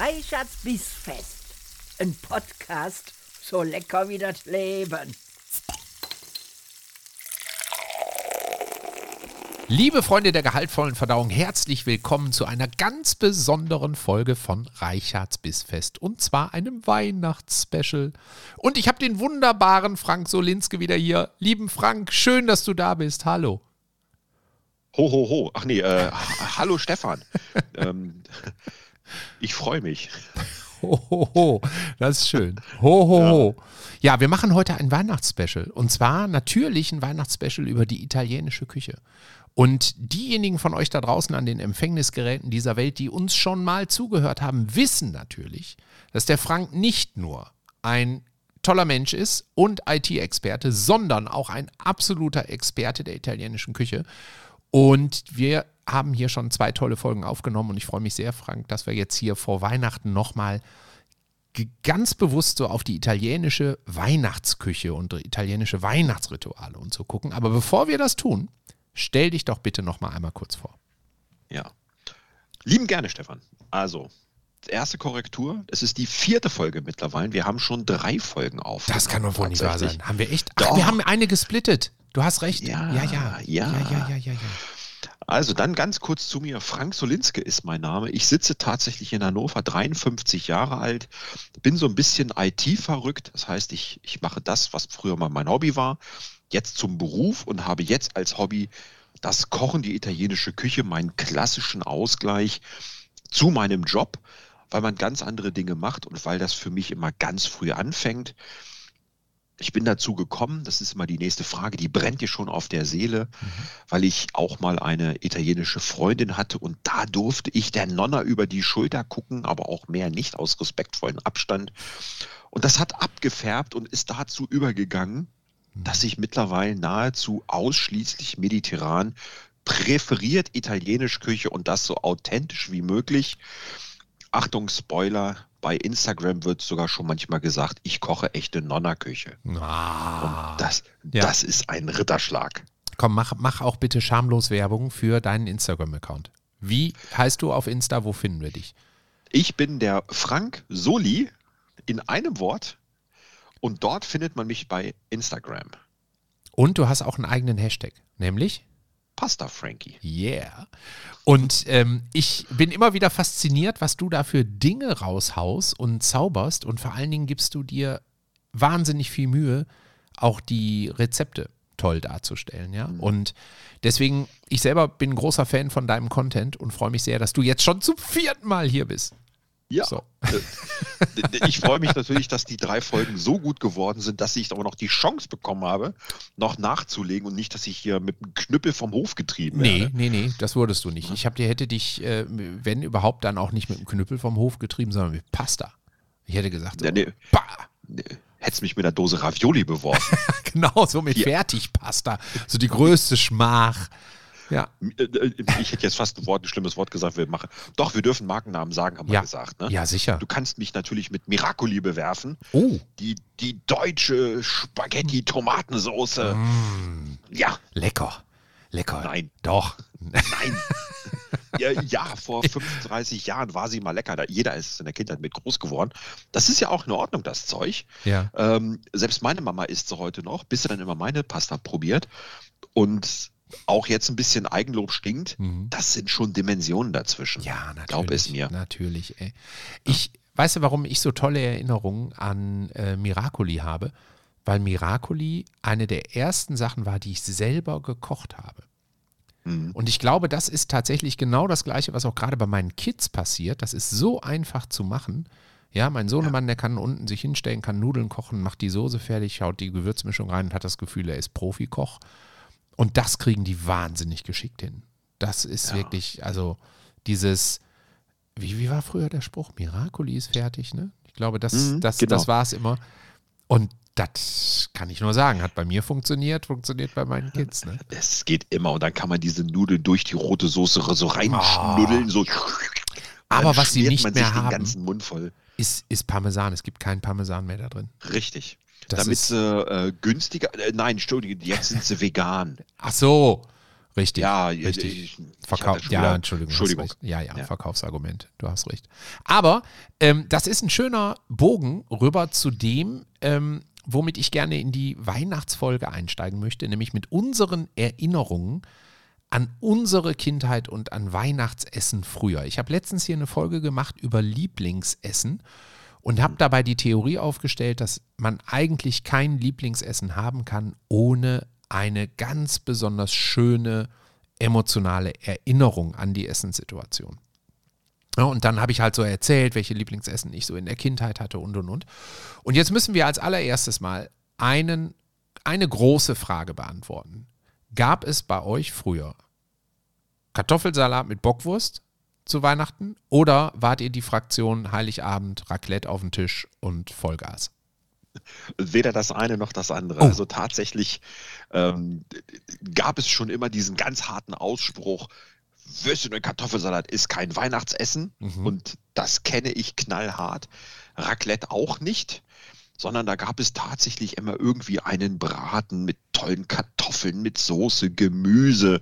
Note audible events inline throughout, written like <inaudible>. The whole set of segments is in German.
Reichards Bissfest. Ein Podcast so lecker wie das Leben. Liebe Freunde der gehaltvollen Verdauung, herzlich willkommen zu einer ganz besonderen Folge von Reichards Bissfest und zwar einem Weihnachtsspecial. Und ich habe den wunderbaren Frank Solinske wieder hier. Lieben Frank, schön, dass du da bist. Hallo. Ho, ho, ho. Ach nee, äh, hallo Stefan. <laughs> ähm, ich freue mich. Ho, ho, ho. Das ist schön. Ho, ho, ja. ho. Ja, wir machen heute ein Weihnachtsspecial. Und zwar natürlich ein Weihnachtsspecial über die italienische Küche. Und diejenigen von euch da draußen an den Empfängnisgeräten dieser Welt, die uns schon mal zugehört haben, wissen natürlich, dass der Frank nicht nur ein toller Mensch ist und IT-Experte, sondern auch ein absoluter Experte der italienischen Küche. Und wir haben hier schon zwei tolle Folgen aufgenommen und ich freue mich sehr, Frank, dass wir jetzt hier vor Weihnachten nochmal ganz bewusst so auf die italienische Weihnachtsküche und italienische Weihnachtsrituale und so gucken. Aber bevor wir das tun, stell dich doch bitte nochmal einmal kurz vor. Ja. Lieben gerne, Stefan. Also, erste Korrektur. Es ist die vierte Folge mittlerweile. Wir haben schon drei Folgen auf. Das kann doch wohl nicht wahr sein. Haben wir echt? Ach, wir haben eine gesplittet. Du hast recht. Ja, ja, ja. Ja, ja, ja, ja, ja. ja. Also dann ganz kurz zu mir. Frank Solinske ist mein Name. Ich sitze tatsächlich in Hannover, 53 Jahre alt, bin so ein bisschen IT-verrückt. Das heißt, ich, ich mache das, was früher mal mein Hobby war, jetzt zum Beruf und habe jetzt als Hobby das Kochen, die italienische Küche, meinen klassischen Ausgleich zu meinem Job, weil man ganz andere Dinge macht und weil das für mich immer ganz früh anfängt. Ich bin dazu gekommen, das ist immer die nächste Frage, die brennt dir schon auf der Seele, mhm. weil ich auch mal eine italienische Freundin hatte und da durfte ich der Nonna über die Schulter gucken, aber auch mehr nicht aus respektvollem Abstand. Und das hat abgefärbt und ist dazu übergegangen, mhm. dass ich mittlerweile nahezu ausschließlich mediterran präferiert italienisch Küche und das so authentisch wie möglich. Achtung, Spoiler, bei Instagram wird sogar schon manchmal gesagt, ich koche echte Nonna-Küche. Ah, Und das, ja. das ist ein Ritterschlag. Komm, mach, mach auch bitte schamlos Werbung für deinen Instagram-Account. Wie heißt du auf Insta? Wo finden wir dich? Ich bin der Frank Soli in einem Wort und dort findet man mich bei Instagram. Und du hast auch einen eigenen Hashtag, nämlich? Pasta Frankie. Yeah. Und ähm, ich bin immer wieder fasziniert, was du da für Dinge raushaust und zauberst. Und vor allen Dingen gibst du dir wahnsinnig viel Mühe, auch die Rezepte toll darzustellen, ja. Mhm. Und deswegen, ich selber bin ein großer Fan von deinem Content und freue mich sehr, dass du jetzt schon zum vierten Mal hier bist. Ja. So. Äh, ich freue mich natürlich, dass die drei Folgen so gut geworden sind, dass ich aber noch die Chance bekommen habe, noch nachzulegen und nicht, dass ich hier mit einem Knüppel vom Hof getrieben nee, werde. Nee, nee, nee, das wurdest du nicht. Ich hab, hätte dich, äh, wenn überhaupt, dann auch nicht mit einem Knüppel vom Hof getrieben, sondern mit Pasta. Ich hätte gesagt, so, ja, nee! Nee hättest mich mit einer Dose Ravioli beworfen. <laughs> genau, so mit. Fertigpasta. So die größte Schmach. Ja. Äh, äh, ich hätte jetzt fast ein, Wort, ein schlimmes Wort gesagt, wir machen. Doch, wir dürfen Markennamen sagen, haben ja. wir gesagt. Ne? Ja, sicher. Du kannst mich natürlich mit Miracoli bewerfen. Oh. Die, die deutsche Spaghetti-Tomatensoße. Mm. Ja. Lecker. Lecker. Nein. Doch. Nein. <laughs> ja, ja, vor 35 Jahren war sie mal lecker. Da, jeder ist in der Kindheit mit groß geworden. Das ist ja auch in Ordnung, das Zeug. Ja. Ähm, selbst meine Mama isst sie heute noch, bis sie dann immer meine Pasta probiert. Und auch jetzt ein bisschen Eigenlob stinkt, mhm. das sind schon Dimensionen dazwischen. Ja, natürlich. Glaub es mir. Natürlich, ey. Ich, ja. weißt du, warum ich so tolle Erinnerungen an äh, Miracoli habe? Weil Miracoli eine der ersten Sachen war, die ich selber gekocht habe. Mhm. Und ich glaube, das ist tatsächlich genau das Gleiche, was auch gerade bei meinen Kids passiert. Das ist so einfach zu machen. Ja, mein Sohnemann, ja. der kann unten sich hinstellen, kann Nudeln kochen, macht die Soße fertig, schaut die Gewürzmischung rein und hat das Gefühl, er ist Profikoch. Und das kriegen die wahnsinnig geschickt hin. Das ist ja. wirklich, also dieses, wie, wie war früher der Spruch? Miracoli ist fertig, ne? Ich glaube, das, mhm, das, genau. das war es immer. Und das kann ich nur sagen, hat bei mir funktioniert, funktioniert bei meinen Kids. Ne? <laughs> Es geht immer und dann kann man diese Nudeln durch die rote Soße so reinschnuddeln. Oh. So. Aber was sie nicht mehr haben. Ist, ist Parmesan. Es gibt keinen Parmesan mehr da drin. Richtig. Das damit sie äh, günstiger, äh, nein, Entschuldigung, jetzt sind sie vegan. <laughs> Ach so. Richtig. Ja, richtig. Ich, ich Verkauf, ja, Entschuldigung. Entschuldigung. Ja, ja, Ja. Verkaufsargument. Du hast recht. Aber ähm, das ist ein schöner Bogen rüber zu dem, ähm, womit ich gerne in die Weihnachtsfolge einsteigen möchte, nämlich mit unseren Erinnerungen an unsere Kindheit und an Weihnachtsessen früher. Ich habe letztens hier eine Folge gemacht über Lieblingsessen und habe dabei die Theorie aufgestellt, dass man eigentlich kein Lieblingsessen haben kann, ohne eine ganz besonders schöne emotionale Erinnerung an die Essenssituation. Ja, und dann habe ich halt so erzählt, welche Lieblingsessen ich so in der Kindheit hatte und und und. Und jetzt müssen wir als allererstes mal einen, eine große Frage beantworten. Gab es bei euch früher Kartoffelsalat mit Bockwurst zu Weihnachten oder wart ihr die Fraktion Heiligabend, Raclette auf dem Tisch und Vollgas? Weder das eine noch das andere. Oh. Also tatsächlich ähm, gab es schon immer diesen ganz harten Ausspruch, Würstchen und Kartoffelsalat ist kein Weihnachtsessen Mhm. und das kenne ich knallhart. Raclette auch nicht, sondern da gab es tatsächlich immer irgendwie einen Braten mit tollen Kartoffeln, mit Soße, Gemüse.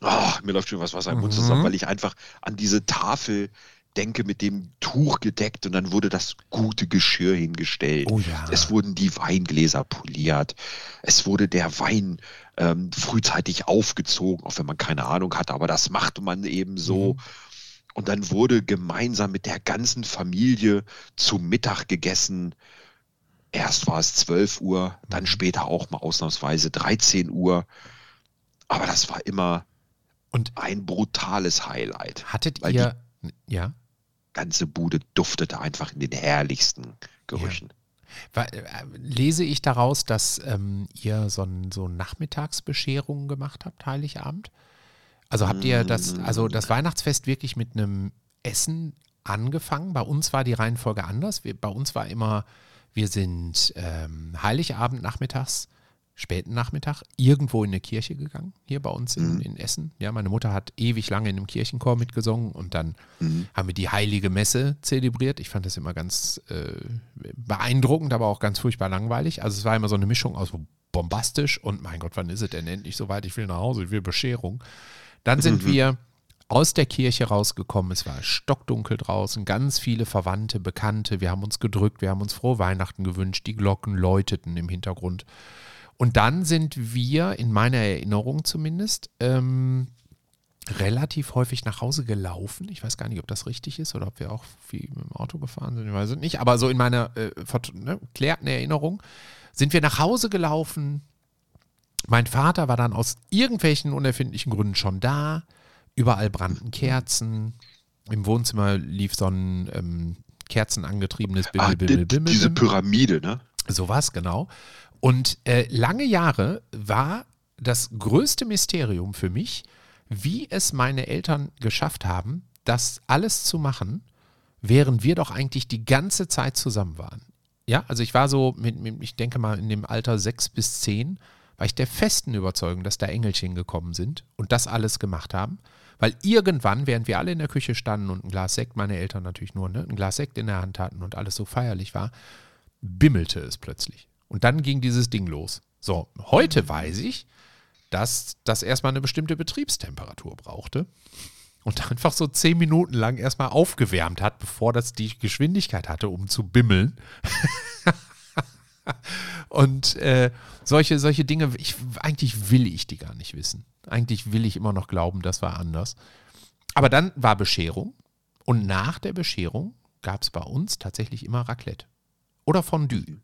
Ah, mir läuft schon was Wasser im Mund Mhm. zusammen, weil ich einfach an diese Tafel denke mit dem Tuch gedeckt und dann wurde das gute Geschirr hingestellt. Oh ja. Es wurden die Weingläser poliert. Es wurde der Wein ähm, frühzeitig aufgezogen, auch wenn man keine Ahnung hatte, aber das machte man eben so. Mhm. Und dann wurde gemeinsam mit der ganzen Familie zu Mittag gegessen. Erst war es 12 Uhr, Mhm. dann später auch mal ausnahmsweise 13 Uhr. Aber das war immer Und ein brutales Highlight. hattet ihr, ja? Ganze Bude duftete einfach in den herrlichsten Gerüchen. Wa- äh, Lese ich daraus, dass ähm, ihr so, ein, so Nachmittagsbescherungen gemacht habt, Heiligabend? Also habt ihr das, also das Weihnachtsfest wirklich mit einem Essen angefangen? Bei uns war die Reihenfolge anders. Wir, bei uns war immer, wir sind ähm, Heiligabend nachmittags, späten Nachmittag, irgendwo in eine Kirche gegangen, hier bei uns in, Mhm. in Essen. Ja, meine Mutter hat ewig lange in einem Kirchenchor mitgesungen und dann Mhm. haben wir die heilige Messe zelebriert. Ich fand das immer ganz äh, beeindruckend, aber auch ganz furchtbar langweilig. Also es war immer so eine Mischung aus bombastisch und mein Gott, wann ist es denn endlich soweit? Ich will nach Hause, ich will Bescherung. Dann sind wir aus der Kirche rausgekommen. Es war stockdunkel draußen, ganz viele Verwandte, Bekannte. Wir haben uns gedrückt, wir haben uns frohe Weihnachten gewünscht. Die Glocken läuteten im Hintergrund. Und dann sind wir, in meiner Erinnerung zumindest, ähm, relativ häufig nach Hause gelaufen. Ich weiß gar nicht, ob das richtig ist oder ob wir auch viel mit dem Auto gefahren sind. Ich weiß es nicht. Aber so in meiner äh, ne, klärten Erinnerung sind wir nach Hause gelaufen. Mein Vater war dann aus irgendwelchen unerfindlichen Gründen schon da. Überall brannten Kerzen. Im Wohnzimmer lief so ein ähm, kerzenangetriebenes Ah, Bimmel, die, Bimmel, Bimmel. diese. Pyramide, ne? Sowas, genau. Und äh, lange Jahre war das größte Mysterium für mich, wie es meine Eltern geschafft haben, das alles zu machen, während wir doch eigentlich die ganze Zeit zusammen waren. Ja, also ich war so, mit, mit, ich denke mal, in dem Alter sechs bis zehn, war ich der festen Überzeugung, dass da Engelchen gekommen sind und das alles gemacht haben. Weil irgendwann, während wir alle in der Küche standen und ein Glas Sekt, meine Eltern natürlich nur, ne, ein Glas Sekt in der Hand hatten und alles so feierlich war, bimmelte es plötzlich. Und dann ging dieses Ding los. So, heute weiß ich, dass das erstmal eine bestimmte Betriebstemperatur brauchte und einfach so zehn Minuten lang erstmal aufgewärmt hat, bevor das die Geschwindigkeit hatte, um zu bimmeln. <laughs> und äh, solche, solche Dinge, ich, eigentlich will ich die gar nicht wissen. Eigentlich will ich immer noch glauben, das war anders. Aber dann war Bescherung und nach der Bescherung gab es bei uns tatsächlich immer Raclette. Oder Fondue.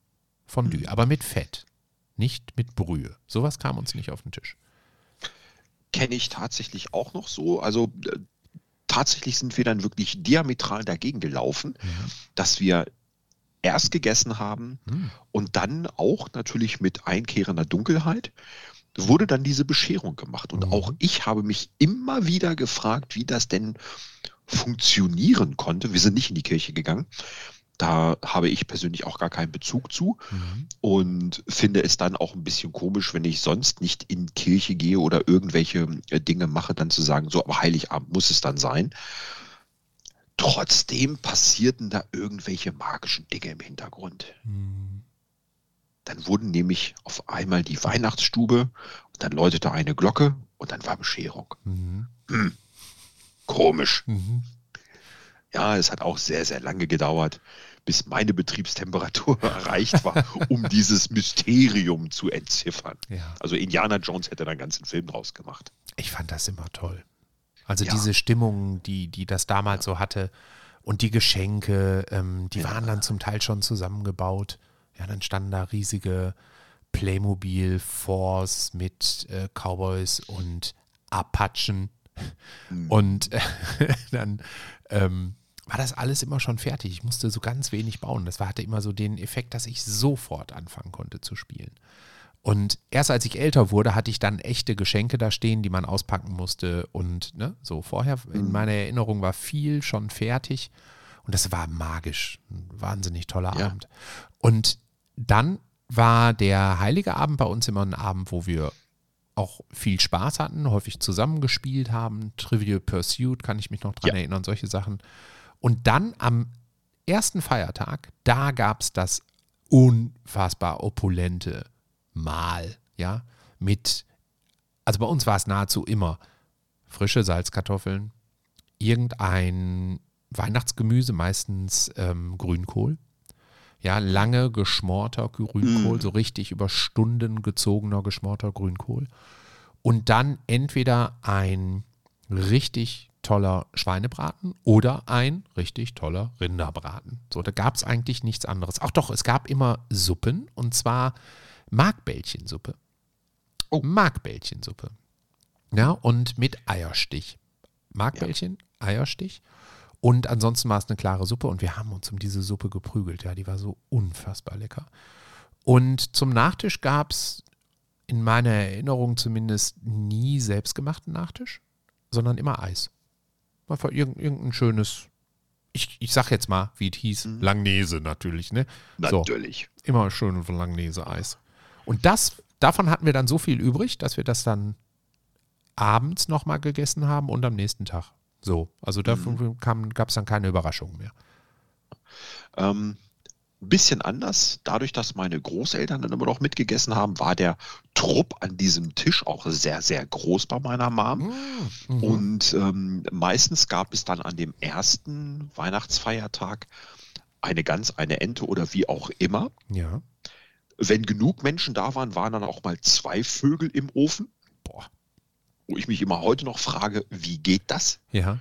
Fondue, aber mit Fett, nicht mit Brühe. Sowas kam uns nicht auf den Tisch. Kenne ich tatsächlich auch noch so. Also äh, tatsächlich sind wir dann wirklich diametral dagegen gelaufen, dass wir erst gegessen haben Hm. und dann auch natürlich mit einkehrender Dunkelheit wurde dann diese Bescherung gemacht. Und Mhm. auch ich habe mich immer wieder gefragt, wie das denn funktionieren konnte. Wir sind nicht in die Kirche gegangen. Da habe ich persönlich auch gar keinen Bezug zu Mhm. und finde es dann auch ein bisschen komisch, wenn ich sonst nicht in Kirche gehe oder irgendwelche äh, Dinge mache, dann zu sagen, so, aber Heiligabend muss es dann sein. Trotzdem passierten da irgendwelche magischen Dinge im Hintergrund. Hm. Dann wurden nämlich auf einmal die Weihnachtsstube und dann läutete eine Glocke und dann war Bescherung. Mhm. Hm. Komisch. Mhm. Ja, es hat auch sehr, sehr lange gedauert, bis meine Betriebstemperatur <laughs> erreicht war, um <laughs> dieses Mysterium zu entziffern. Ja. Also Indiana Jones hätte da einen ganzen Film draus gemacht. Ich fand das immer toll. Also ja. diese Stimmung, die, die das damals ja. so hatte und die Geschenke, ähm, die waren dann zum Teil schon zusammengebaut. Ja, dann standen da riesige Playmobil Force mit äh, Cowboys und Apachen. Mhm. Und äh, <laughs> dann ähm, war das alles immer schon fertig. Ich musste so ganz wenig bauen. Das hatte immer so den Effekt, dass ich sofort anfangen konnte zu spielen. Und erst als ich älter wurde, hatte ich dann echte Geschenke da stehen, die man auspacken musste. Und ne, so vorher in mhm. meiner Erinnerung war viel schon fertig. Und das war magisch. Ein wahnsinnig toller ja. Abend. Und dann war der Heilige Abend bei uns immer ein Abend, wo wir auch viel Spaß hatten, häufig zusammengespielt haben. Trivial Pursuit, kann ich mich noch dran ja. erinnern, solche Sachen. Und dann am ersten Feiertag, da gab es das unfassbar opulente Mahl, ja, mit, also bei uns war es nahezu immer frische Salzkartoffeln, irgendein Weihnachtsgemüse, meistens ähm, Grünkohl, ja, lange geschmorter Grünkohl, mm. so richtig über Stunden gezogener geschmorter Grünkohl. Und dann entweder ein richtig toller Schweinebraten oder ein richtig toller Rinderbraten. So, da gab es eigentlich nichts anderes. Ach doch, es gab immer Suppen und zwar Markbällchensuppe. Oh. Markbällchensuppe. Ja, und mit Eierstich. Markbällchen, ja. Eierstich. Und ansonsten war es eine klare Suppe und wir haben uns um diese Suppe geprügelt. Ja, die war so unfassbar lecker. Und zum Nachtisch gab es in meiner Erinnerung zumindest nie selbstgemachten Nachtisch, sondern immer Eis. Einfach irgendein schönes, ich, ich sag jetzt mal, wie es hieß, mhm. Langnese natürlich, ne? Natürlich. So, immer schön Langnese-Eis. Und das, davon hatten wir dann so viel übrig, dass wir das dann abends nochmal gegessen haben und am nächsten Tag. So, also davon mhm. gab es dann keine Überraschungen mehr. Ähm, ein bisschen anders. Dadurch, dass meine Großeltern dann immer noch mitgegessen haben, war der Trupp an diesem Tisch auch sehr, sehr groß bei meiner Mom. Mm, mhm. Und ähm, meistens gab es dann an dem ersten Weihnachtsfeiertag eine Gans, eine Ente oder wie auch immer. Ja. Wenn genug Menschen da waren, waren dann auch mal zwei Vögel im Ofen. Boah. Wo ich mich immer heute noch frage, wie geht das? Ja.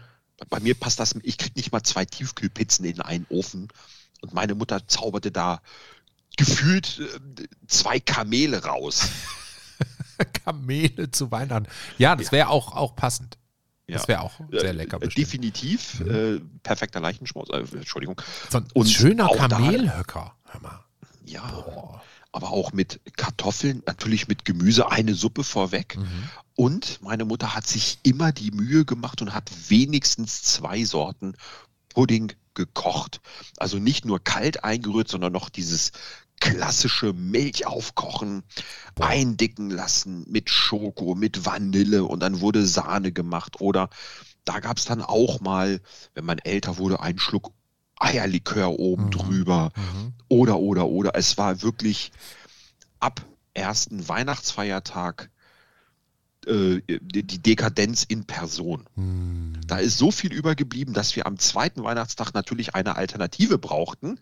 Bei mir passt das, ich kriege nicht mal zwei Tiefkühlpizzen in einen Ofen. Und meine Mutter zauberte da gefühlt äh, zwei Kamele raus. <laughs> Kamele zu Weihnachten. Ja, das wäre auch, auch passend. Das wäre auch sehr lecker. Bestimmt. Definitiv. Mhm. Äh, perfekter Leichenschmaus. Äh, Entschuldigung. So ein Und schöner Kamelhöcker. Hör mal. Ja. Boah. Aber auch mit Kartoffeln, natürlich mit Gemüse, eine Suppe vorweg. Mhm. Und meine Mutter hat sich immer die Mühe gemacht und hat wenigstens zwei Sorten Pudding gekocht. Also nicht nur kalt eingerührt, sondern noch dieses klassische Milch aufkochen, eindicken lassen mit Schoko, mit Vanille und dann wurde Sahne gemacht. Oder da gab es dann auch mal, wenn man älter wurde, einen Schluck Eierlikör oben mhm. drüber. Mhm. Oder, oder, oder. Es war wirklich ab ersten Weihnachtsfeiertag äh, die Dekadenz in Person. Hm. Da ist so viel übergeblieben, dass wir am zweiten Weihnachtstag natürlich eine Alternative brauchten,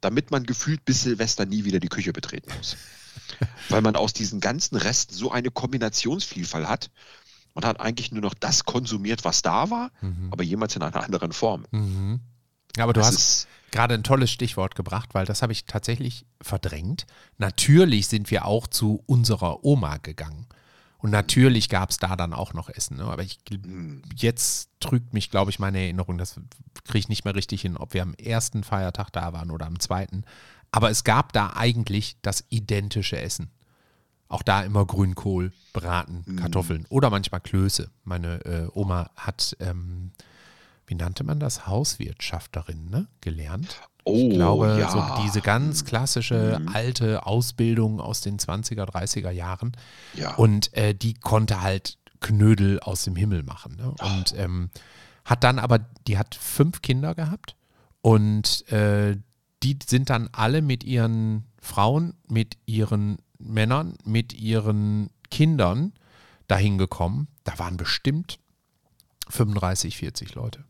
damit man gefühlt bis Silvester nie wieder die Küche betreten muss. <laughs> Weil man aus diesen ganzen Resten so eine Kombinationsvielfalt hat. Man hat eigentlich nur noch das konsumiert, was da war, mhm. aber jemals in einer anderen Form. Mhm. Aber du das hast gerade ein tolles Stichwort gebracht, weil das habe ich tatsächlich verdrängt. Natürlich sind wir auch zu unserer Oma gegangen. Und natürlich gab es da dann auch noch Essen. Ne? Aber ich, hm. jetzt trügt mich, glaube ich, meine Erinnerung. Das kriege ich nicht mehr richtig hin, ob wir am ersten Feiertag da waren oder am zweiten. Aber es gab da eigentlich das identische Essen. Auch da immer Grünkohl, Braten, hm. Kartoffeln oder manchmal Klöße. Meine äh, Oma hat, ähm, wie nannte man das, Hauswirtschafterin ne? gelernt. Oh, ich glaube, ja. so diese ganz klassische mhm. alte Ausbildung aus den 20er, 30er Jahren. Ja. Und äh, die konnte halt Knödel aus dem Himmel machen. Ne? Und ähm, hat dann aber, die hat fünf Kinder gehabt und äh, die sind dann alle mit ihren Frauen, mit ihren Männern, mit ihren Kindern dahin gekommen. Da waren bestimmt 35, 40 Leute.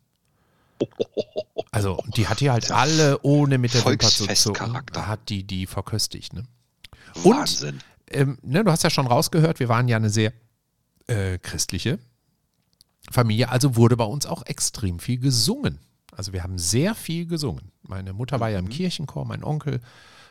Also, die hat die halt alle ohne mit der Wimper zu zucken, hat die die verköstigt. Ne? Wahnsinn. Und, ähm, ne, du hast ja schon rausgehört, wir waren ja eine sehr äh, christliche Familie, also wurde bei uns auch extrem viel gesungen. Also wir haben sehr viel gesungen. Meine Mutter war ja im mhm. Kirchenchor, mein Onkel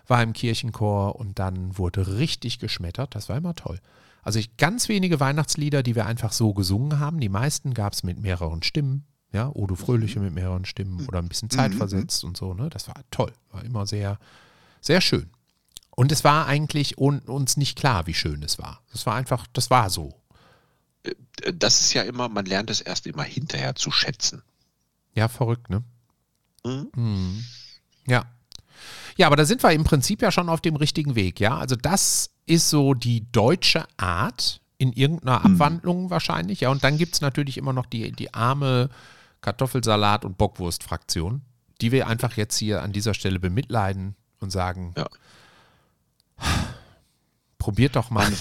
war im Kirchenchor und dann wurde richtig geschmettert. Das war immer toll. Also ich, ganz wenige Weihnachtslieder, die wir einfach so gesungen haben. Die meisten gab es mit mehreren Stimmen. Ja, Odo Fröhliche mit mehreren Stimmen oder ein bisschen mhm. zeitversetzt und so. Ne? Das war toll. War immer sehr, sehr schön. Und es war eigentlich uns nicht klar, wie schön es war. Es war einfach, das war so. Äh, das ist ja immer, man lernt es erst immer hinterher zu schätzen. Ja, verrückt, ne? Mhm. Mhm. Ja. Ja, aber da sind wir im Prinzip ja schon auf dem richtigen Weg, ja. Also das ist so die deutsche Art in irgendeiner mhm. Abwandlung wahrscheinlich, ja. Und dann gibt es natürlich immer noch die, die arme Kartoffelsalat- und Bockwurst-Fraktion, die wir einfach jetzt hier an dieser Stelle bemitleiden und sagen, ja. probiert doch mal.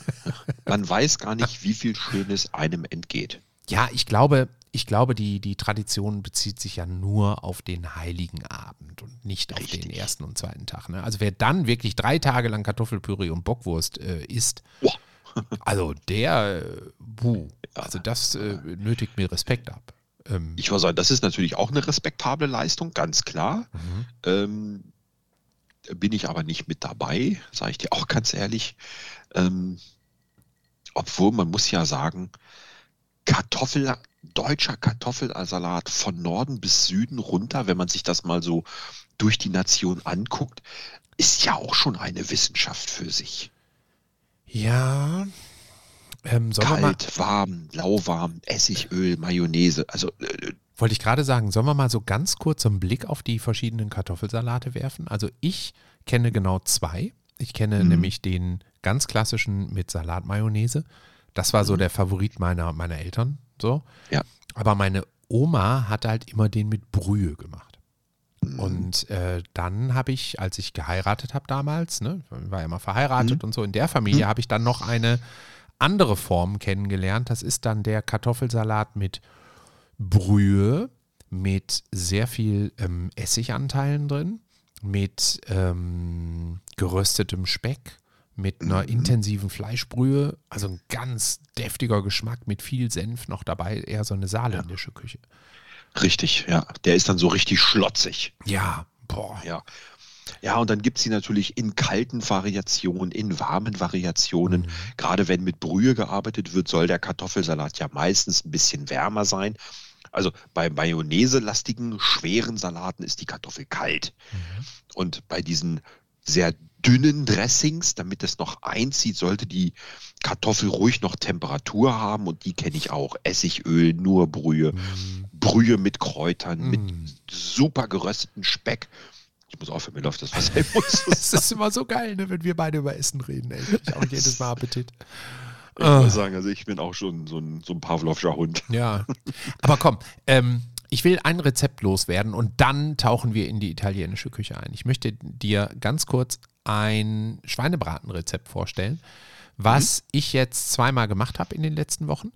<laughs> Man, weiß gar nicht, wie viel Schönes einem entgeht. Ja, ich glaube, ich glaube, die, die Tradition bezieht sich ja nur auf den heiligen Abend und nicht auf Richtig. den ersten und zweiten Tag. Ne? Also wer dann wirklich drei Tage lang Kartoffelpüree und Bockwurst äh, isst, wow. <laughs> also der, äh, buh, also das äh, nötigt mir Respekt ab. Ähm, ich würde sagen, das ist natürlich auch eine respektable Leistung, ganz klar. Mhm. Ähm, bin ich aber nicht mit dabei, sage ich dir auch ganz ehrlich. Ähm, obwohl man muss ja sagen, Kartoffel, deutscher Kartoffelsalat von Norden bis Süden runter, wenn man sich das mal so durch die Nation anguckt, ist ja auch schon eine Wissenschaft für sich. Ja. Ähm, Kalt, warm, lauwarm, Essigöl, Mayonnaise. Also äh, wollte ich gerade sagen, sollen wir mal so ganz kurz einen Blick auf die verschiedenen Kartoffelsalate werfen? Also ich kenne genau zwei. Ich kenne mhm. nämlich den ganz klassischen mit Salatmayonnaise. Das war so mhm. der Favorit meiner, meiner Eltern. So. Ja. Aber meine Oma hat halt immer den mit Brühe gemacht. Mhm. Und äh, dann habe ich, als ich geheiratet habe damals, ne, war ja immer verheiratet mhm. und so, in der Familie mhm. habe ich dann noch eine andere Form kennengelernt. Das ist dann der Kartoffelsalat mit Brühe, mit sehr viel ähm, Essiganteilen drin, mit ähm, geröstetem Speck, mit einer mhm. intensiven Fleischbrühe, also ein ganz deftiger Geschmack mit viel Senf noch dabei, eher so eine saarländische Küche. Richtig, ja. Der ist dann so richtig schlotzig. Ja, boah. Ja. Ja, und dann gibt es sie natürlich in kalten Variationen, in warmen Variationen. Mhm. Gerade wenn mit Brühe gearbeitet wird, soll der Kartoffelsalat ja meistens ein bisschen wärmer sein. Also bei Mayonnaise-lastigen, schweren Salaten ist die Kartoffel kalt. Mhm. Und bei diesen sehr dünnen Dressings, damit es noch einzieht, sollte die Kartoffel ruhig noch Temperatur haben und die kenne ich auch. Essigöl, nur Brühe, mm. Brühe mit Kräutern, mm. mit super gerösteten Speck. Ich muss aufhören, mir läuft das Wasser im Mund. das <laughs> ist immer so geil, ne, wenn wir beide über Essen reden. Ey. Ich auch jedes Mal Appetit. Ich muss ah. sagen, also ich bin auch schon so ein, so ein Pavlovscher Hund. Ja, aber komm, ähm, ich will ein Rezept loswerden und dann tauchen wir in die italienische Küche ein. Ich möchte dir ganz kurz ein Schweinebratenrezept vorstellen, was mhm. ich jetzt zweimal gemacht habe in den letzten Wochen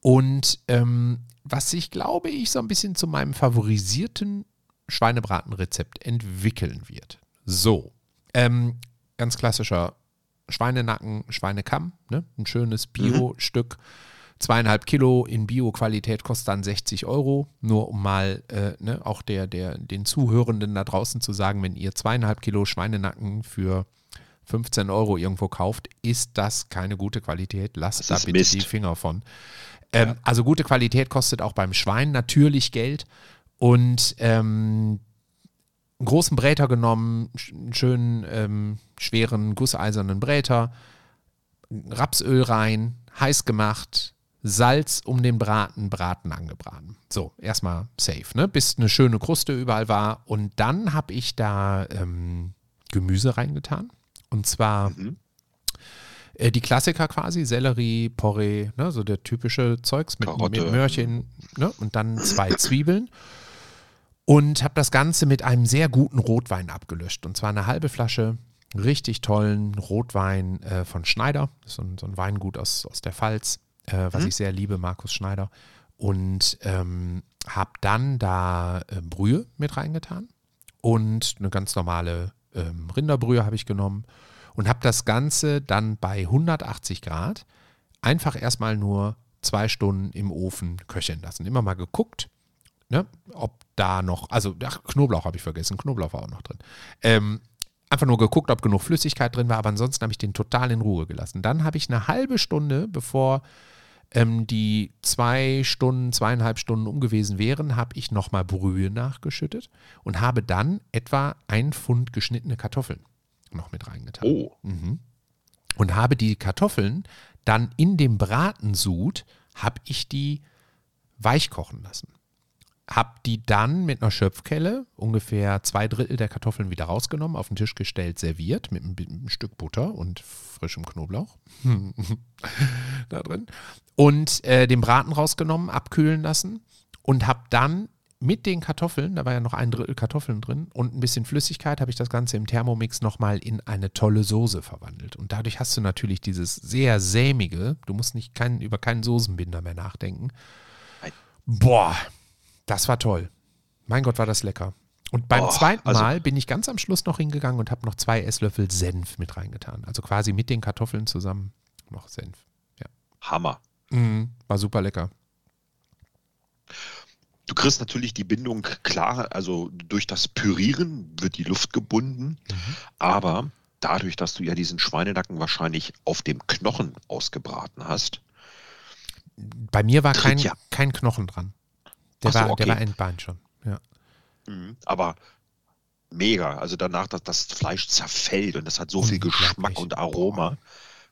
und ähm, was sich, glaube ich, so ein bisschen zu meinem favorisierten Schweinebratenrezept entwickeln wird. So, ähm, ganz klassischer Schweinenacken, Schweinekamm, ne? ein schönes. Bio-Stück. Mhm zweieinhalb Kilo in Bio-Qualität kostet dann 60 Euro. Nur um mal äh, ne, auch der, der, den Zuhörenden da draußen zu sagen, wenn ihr zweieinhalb Kilo Schweinenacken für 15 Euro irgendwo kauft, ist das keine gute Qualität. Lasst da bitte Mist. die Finger von. Ähm, ja. Also gute Qualität kostet auch beim Schwein natürlich Geld. Und ähm, einen großen Bräter genommen, einen schönen, ähm, schweren, gusseisernen Bräter, Rapsöl rein, heiß gemacht, Salz um den Braten, Braten angebraten. So, erstmal safe, ne? bis eine schöne Kruste überall war. Und dann habe ich da ähm, Gemüse reingetan. Und zwar mhm. äh, die Klassiker quasi, Sellerie, Porree, ne? so der typische Zeugs mit, mit Möhrchen. Ne? Und dann zwei <clears throat> Zwiebeln. Und habe das Ganze mit einem sehr guten Rotwein abgelöscht. Und zwar eine halbe Flasche richtig tollen Rotwein äh, von Schneider. Das ist so ein, so ein Weingut aus, aus der Pfalz, äh, was mhm. ich sehr liebe, Markus Schneider. Und ähm, habe dann da äh, Brühe mit reingetan und eine ganz normale ähm, Rinderbrühe habe ich genommen und habe das Ganze dann bei 180 Grad einfach erstmal nur zwei Stunden im Ofen köcheln lassen. Immer mal geguckt, ne, ob da noch, also ach, Knoblauch habe ich vergessen, Knoblauch war auch noch drin. Ähm, einfach nur geguckt, ob genug Flüssigkeit drin war, aber ansonsten habe ich den total in Ruhe gelassen. Dann habe ich eine halbe Stunde, bevor ähm, die zwei Stunden, zweieinhalb Stunden um gewesen wären, habe ich nochmal Brühe nachgeschüttet und habe dann etwa ein Pfund geschnittene Kartoffeln noch mit reingetan. Oh. Mhm. Und habe die Kartoffeln dann in dem Bratensud, habe ich die weich kochen lassen habe die dann mit einer Schöpfkelle ungefähr zwei Drittel der Kartoffeln wieder rausgenommen, auf den Tisch gestellt, serviert mit einem Stück Butter und frischem Knoblauch <laughs> da drin und äh, den Braten rausgenommen, abkühlen lassen und habe dann mit den Kartoffeln, da war ja noch ein Drittel Kartoffeln drin und ein bisschen Flüssigkeit, habe ich das Ganze im Thermomix nochmal in eine tolle Soße verwandelt. Und dadurch hast du natürlich dieses sehr sämige, du musst nicht kein, über keinen Soßenbinder mehr nachdenken. Boah, das war toll. Mein Gott, war das lecker. Und beim oh, zweiten also, Mal bin ich ganz am Schluss noch hingegangen und habe noch zwei Esslöffel Senf mit reingetan. Also quasi mit den Kartoffeln zusammen noch Senf. Ja. Hammer. Mhm, war super lecker. Du kriegst natürlich die Bindung klar, also durch das Pürieren wird die Luft gebunden, mhm. aber dadurch, dass du ja diesen Schweinenacken wahrscheinlich auf dem Knochen ausgebraten hast. Bei mir war kein, ja. kein Knochen dran. Der, so, war, okay. der war entbeint schon, ja. Mhm, aber mega. Also danach, dass das Fleisch zerfällt und das hat so viel Geschmack und Aroma.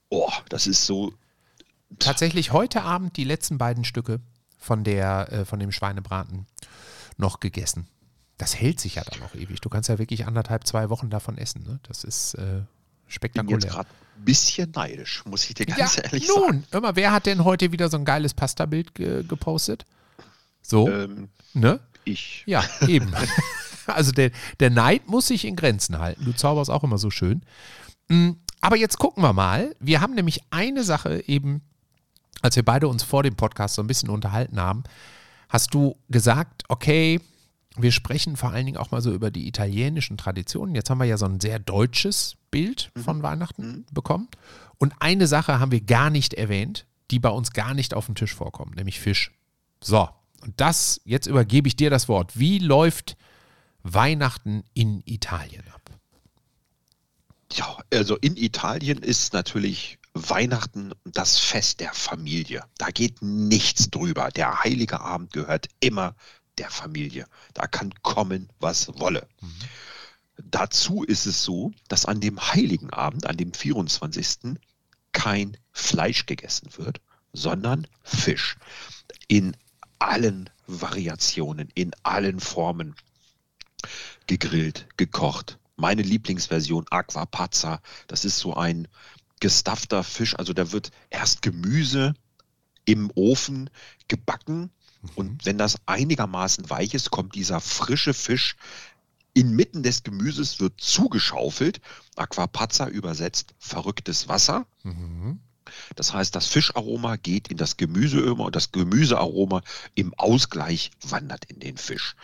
Oh, das ist so. Tatsächlich heute Abend die letzten beiden Stücke von, der, äh, von dem Schweinebraten noch gegessen. Das hält sich ja dann noch ewig. Du kannst ja wirklich anderthalb, zwei Wochen davon essen. Ne? Das ist äh, spektakulär. Ich bin jetzt gerade ein bisschen neidisch, muss ich dir ganz ja, <laughs> ehrlich nun, sagen. Nun, immer, wer hat denn heute wieder so ein geiles Pasta-Bild ge gepostet? So, ähm, ne? Ich. Ja, eben. <laughs> also der, der Neid muss sich in Grenzen halten. Du zauberst auch immer so schön. Mm, aber jetzt gucken wir mal. Wir haben nämlich eine Sache eben, als wir beide uns vor dem Podcast so ein bisschen unterhalten haben, hast du gesagt, okay, wir sprechen vor allen Dingen auch mal so über die italienischen Traditionen. Jetzt haben wir ja so ein sehr deutsches Bild mhm. von Weihnachten mhm. bekommen. Und eine Sache haben wir gar nicht erwähnt, die bei uns gar nicht auf dem Tisch vorkommt, nämlich Fisch. So, und das, jetzt übergebe ich dir das Wort. Wie läuft Weihnachten in Italien ab? Ja, also in Italien ist natürlich Weihnachten das Fest der Familie. Da geht nichts drüber. Der heilige Abend gehört immer der Familie. Da kann kommen, was wolle. Mhm. Dazu ist es so, dass an dem heiligen Abend, an dem 24. kein Fleisch gegessen wird, sondern Fisch. In allen Variationen, in allen Formen gegrillt, gekocht. Meine Lieblingsversion Aquapazza, das ist so ein gestaffter Fisch, also da wird erst Gemüse im Ofen gebacken mhm. und wenn das einigermaßen weich ist, kommt dieser frische Fisch inmitten des Gemüses, wird zugeschaufelt. Aquapazza übersetzt verrücktes Wasser. Mhm. Das heißt, das Fischaroma geht in das Gemüsearoma und das Gemüsearoma im Ausgleich wandert in den Fisch.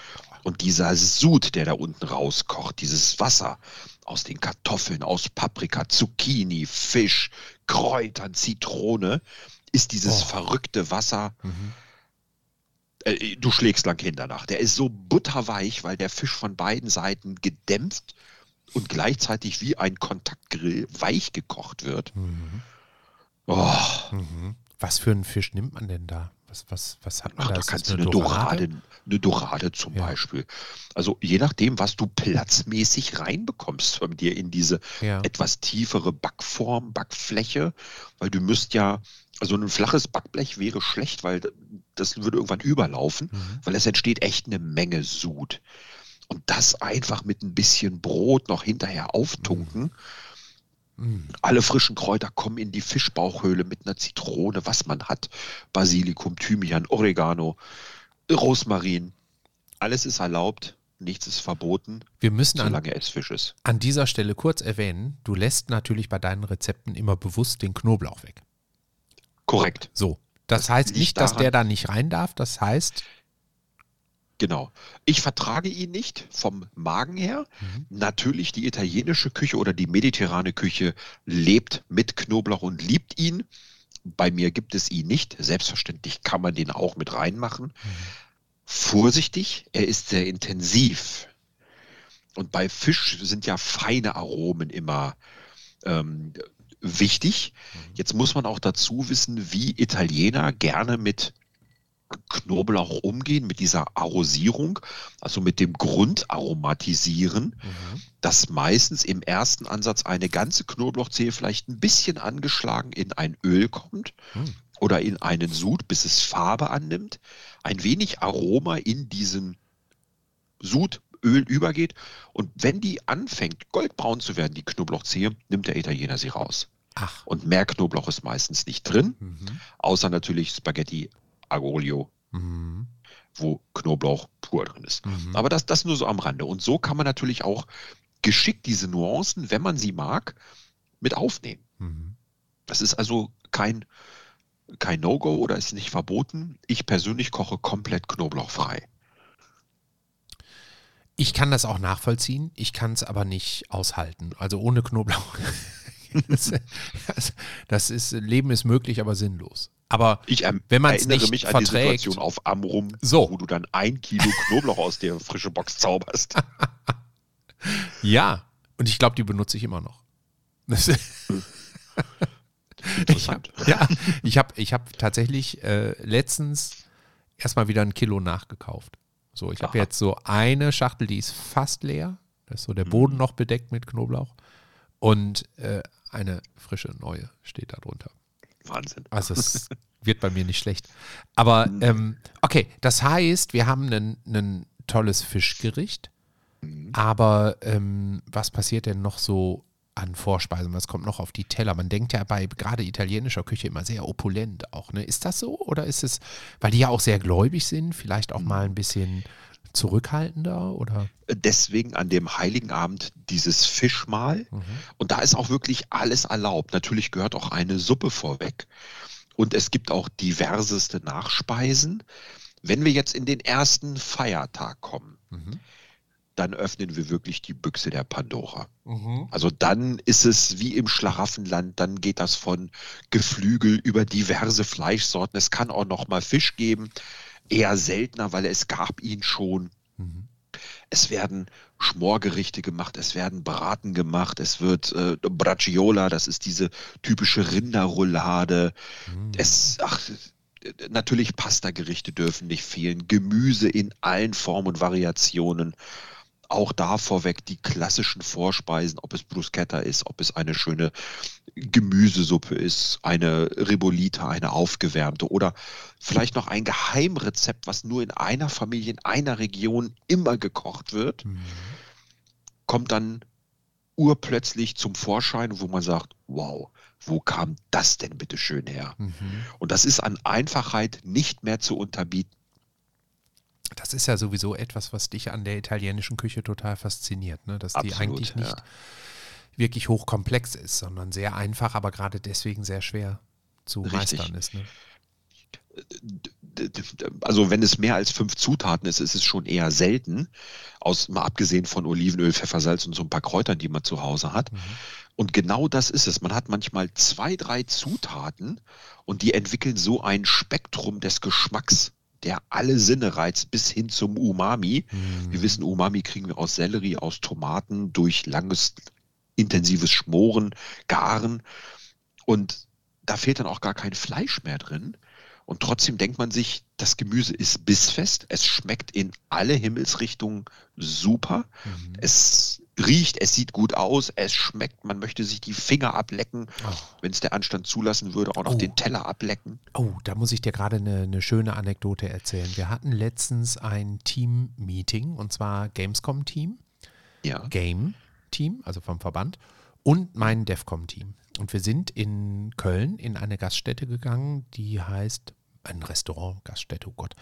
Und dieser Sud, der da unten rauskocht, dieses Wasser aus den Kartoffeln, aus Paprika, Zucchini, Fisch, Kräutern, Zitrone, ist dieses oh. verrückte Wasser. Mhm. Äh, du schlägst lang hin danach. Der ist so butterweich, weil der Fisch von beiden Seiten gedämpft und gleichzeitig wie ein Kontaktgrill weich gekocht wird. Mhm. Oh. Mhm. Was für einen Fisch nimmt man denn da? Was, was, was hat man Ach, da? kannst du eine Dorade? Dorade, eine Dorade zum ja. Beispiel. Also je nachdem, was du platzmäßig reinbekommst von dir in diese ja. etwas tiefere Backform, Backfläche, weil du müsst ja, also ein flaches Backblech wäre schlecht, weil das würde irgendwann überlaufen, mhm. weil es entsteht echt eine Menge Sud. Und das einfach mit ein bisschen Brot noch hinterher auftunken. Mhm alle frischen Kräuter kommen in die Fischbauchhöhle mit einer Zitrone, was man hat. Basilikum, Thymian, Oregano, Rosmarin. Alles ist erlaubt. nichts ist verboten, Wir müssen an, solange es Fisch ist. an dieser Stelle kurz erwähnen, du lässt natürlich bei deinen Rezepten immer bewusst den Knoblauch weg. Korrekt. So. Das heißt liegt nicht, dass daran- der da nicht rein darf. Das heißt, Genau. Ich vertrage ihn nicht vom Magen her. Mhm. Natürlich, die italienische Küche oder die mediterrane Küche lebt mit Knoblauch und liebt ihn. Bei mir gibt es ihn nicht. Selbstverständlich kann man den auch mit reinmachen. Vorsichtig, er ist sehr intensiv. Und bei Fisch sind ja feine Aromen immer ähm, wichtig. Jetzt muss man auch dazu wissen, wie Italiener gerne mit Knoblauch umgehen, mit dieser Arrosierung, also mit dem Grundaromatisieren, dass meistens im ersten Ansatz eine ganze Knoblauchzehe vielleicht ein bisschen angeschlagen in ein Öl kommt Hm. oder in einen Sud, bis es Farbe annimmt, ein wenig Aroma in diesen Sud, Öl übergeht und wenn die anfängt goldbraun zu werden, die Knoblauchzehe, nimmt der Italiener sie raus. ach, Und mehr Knoblauch ist meistens nicht drin, mhm. außer natürlich Spaghetti Aglio, Mhm. wo Knoblauch pur drin ist. Mhm. Aber das, das nur so am Rande. Und so kann man natürlich auch geschickt diese Nuancen, wenn man sie mag, mit aufnehmen. Mhm. Das ist also kein, kein No-Go oder ist nicht verboten. Ich persönlich koche komplett knoblauchfrei. Ich kann das auch nachvollziehen, ich kann es aber nicht aushalten. Also ohne Knoblauch. das, <laughs> das, das ist, Leben ist möglich, aber sinnlos. Aber Ich ähm, Wenn man's erinnere nicht mich an verträgt. die Situation auf Amrum, So. wo du dann ein Kilo Knoblauch aus der frischen Box zauberst. <laughs> ja, und ich glaube, die benutze ich immer noch. <laughs> Interessant. ja, ich habe ich hab tatsächlich äh, letztens erstmal wieder ein Kilo nachgekauft. So, ich habe jetzt so eine Schachtel, die ist fast leer. Da ist so der Boden noch bedeckt mit Knoblauch. Und äh, eine frische neue steht da drunter. Wahnsinn. Also es wird bei mir nicht schlecht. Aber ähm, okay, das heißt, wir haben ein, tolles Fischgericht. Aber ähm, was passiert denn noch so an Vorspeisen? Was kommt noch auf die Teller? Man denkt ja bei gerade italienischer Küche immer sehr opulent auch. Ne? Ist das so? Oder ist es, weil die ja auch sehr gläubig sind, vielleicht auch mal ein bisschen zurückhaltender? Oder? Deswegen an dem Heiligen Abend dieses Fischmahl. Mhm. Und da ist auch wirklich alles erlaubt. Natürlich gehört auch eine Suppe vorweg. Und es gibt auch diverseste Nachspeisen. Wenn wir jetzt in den ersten Feiertag kommen, Mhm. dann öffnen wir wirklich die Büchse der Pandora. Mhm. Also dann ist es wie im Schlaraffenland, dann geht das von Geflügel über diverse Fleischsorten. Es kann auch noch mal Fisch geben, eher seltener, weil es gab ihn schon. Mhm. Es werden Schmorgerichte gemacht, es werden Braten gemacht, es wird äh, Bracciola, das ist diese typische Rinderroulade. Mhm. Es, ach, natürlich Pastagerichte dürfen nicht fehlen, Gemüse in allen Formen und Variationen. Auch da vorweg die klassischen Vorspeisen, ob es Bruschetta ist, ob es eine schöne Gemüsesuppe ist, eine Ribolita, eine aufgewärmte oder vielleicht noch ein Geheimrezept, was nur in einer Familie, in einer Region immer gekocht wird, Mhm. kommt dann urplötzlich zum Vorschein, wo man sagt, wow, wo kam das denn bitte schön her? Mhm. Und das ist an Einfachheit nicht mehr zu unterbieten. Das ist ja sowieso etwas, was dich an der italienischen Küche total fasziniert, ne? dass die Absolut, eigentlich nicht ja. wirklich hochkomplex ist, sondern sehr einfach, aber gerade deswegen sehr schwer zu Richtig. meistern ist. Ne? Also wenn es mehr als fünf Zutaten ist, ist es schon eher selten. Aus, mal abgesehen von Olivenöl, Pfeffersalz und so ein paar Kräutern, die man zu Hause hat. Und genau das ist es. Man hat manchmal zwei, drei Zutaten und die entwickeln so ein Spektrum des Geschmacks, der alle Sinne reizt, bis hin zum Umami. Mhm. Wir wissen, Umami kriegen wir aus Sellerie, aus Tomaten, durch langes, intensives Schmoren, Garen. Und da fehlt dann auch gar kein Fleisch mehr drin. Und trotzdem denkt man sich, das Gemüse ist bissfest. Es schmeckt in alle Himmelsrichtungen super. Mhm. Es riecht, es sieht gut aus, es schmeckt. Man möchte sich die Finger ablecken, Oh. wenn es der Anstand zulassen würde, auch noch Oh. den Teller ablecken. Oh, da muss ich dir gerade eine, eine schöne Anekdote erzählen. Wir hatten letztens ein Team-Meeting und zwar Gamescom-Team, Ja. Game-Team, also vom Verband, und mein DEFCOM-Team. Und wir sind in Köln in eine Gaststätte gegangen, die heißt ein Restaurant, Gaststätte, oh Gott,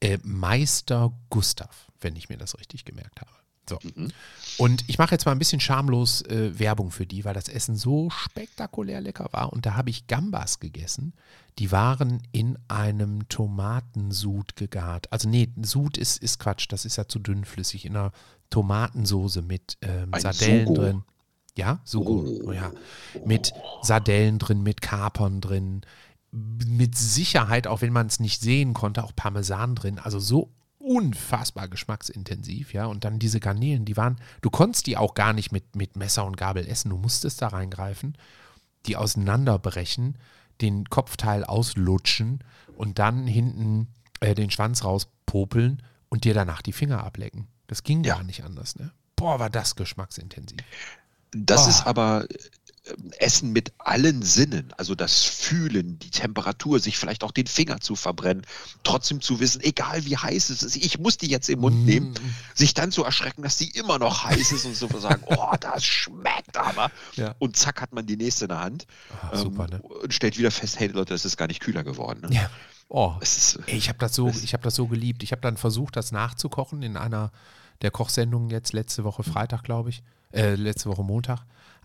äh, Meister Gustav, wenn ich mir das richtig gemerkt habe. So. Mhm. Und ich mache jetzt mal ein bisschen schamlos äh, Werbung für die, weil das Essen so spektakulär lecker war. Und da habe ich Gambas gegessen. Die waren in einem Tomatensud gegart. Also nee, Sud ist, ist Quatsch, das ist ja zu dünnflüssig. In einer Tomatensoße mit ähm, Sardellen Sugo. drin. Ja, Sugo. Oh. ja. Mit Sardellen drin, mit Kapern drin. Mit Sicherheit, auch wenn man es nicht sehen konnte, auch Parmesan drin. Also so unfassbar geschmacksintensiv, ja. Und dann diese Garnelen, die waren, du konntest die auch gar nicht mit, mit Messer und Gabel essen. Du musstest da reingreifen, die auseinanderbrechen, den Kopfteil auslutschen und dann hinten äh, den Schwanz rauspopeln und dir danach die Finger ablecken. Das ging Ja. gar nicht anders, ne? Boah, war das geschmacksintensiv. Das Oh. ist aber Essen mit allen Sinnen, also das Fühlen, die Temperatur, sich vielleicht auch den Finger zu verbrennen, trotzdem zu wissen, egal wie heiß es ist, ich muss die jetzt im Mund nehmen, Mm. sich dann zu erschrecken, dass die immer noch heiß ist und so <laughs> sagen, oh, das schmeckt aber. Ja. Und zack hat man die nächste in der Hand Ah, super, ähm, ne? und stellt wieder fest, hey Leute, es ist gar nicht kühler geworden. Ne? Ja. Oh, ist, Ey, ich habe das so, Das- ich habe das so geliebt. Ich habe dann versucht, das nachzukochen in einer der Kochsendungen jetzt letzte Woche Freitag, glaube ich, äh, letzte Woche Montag.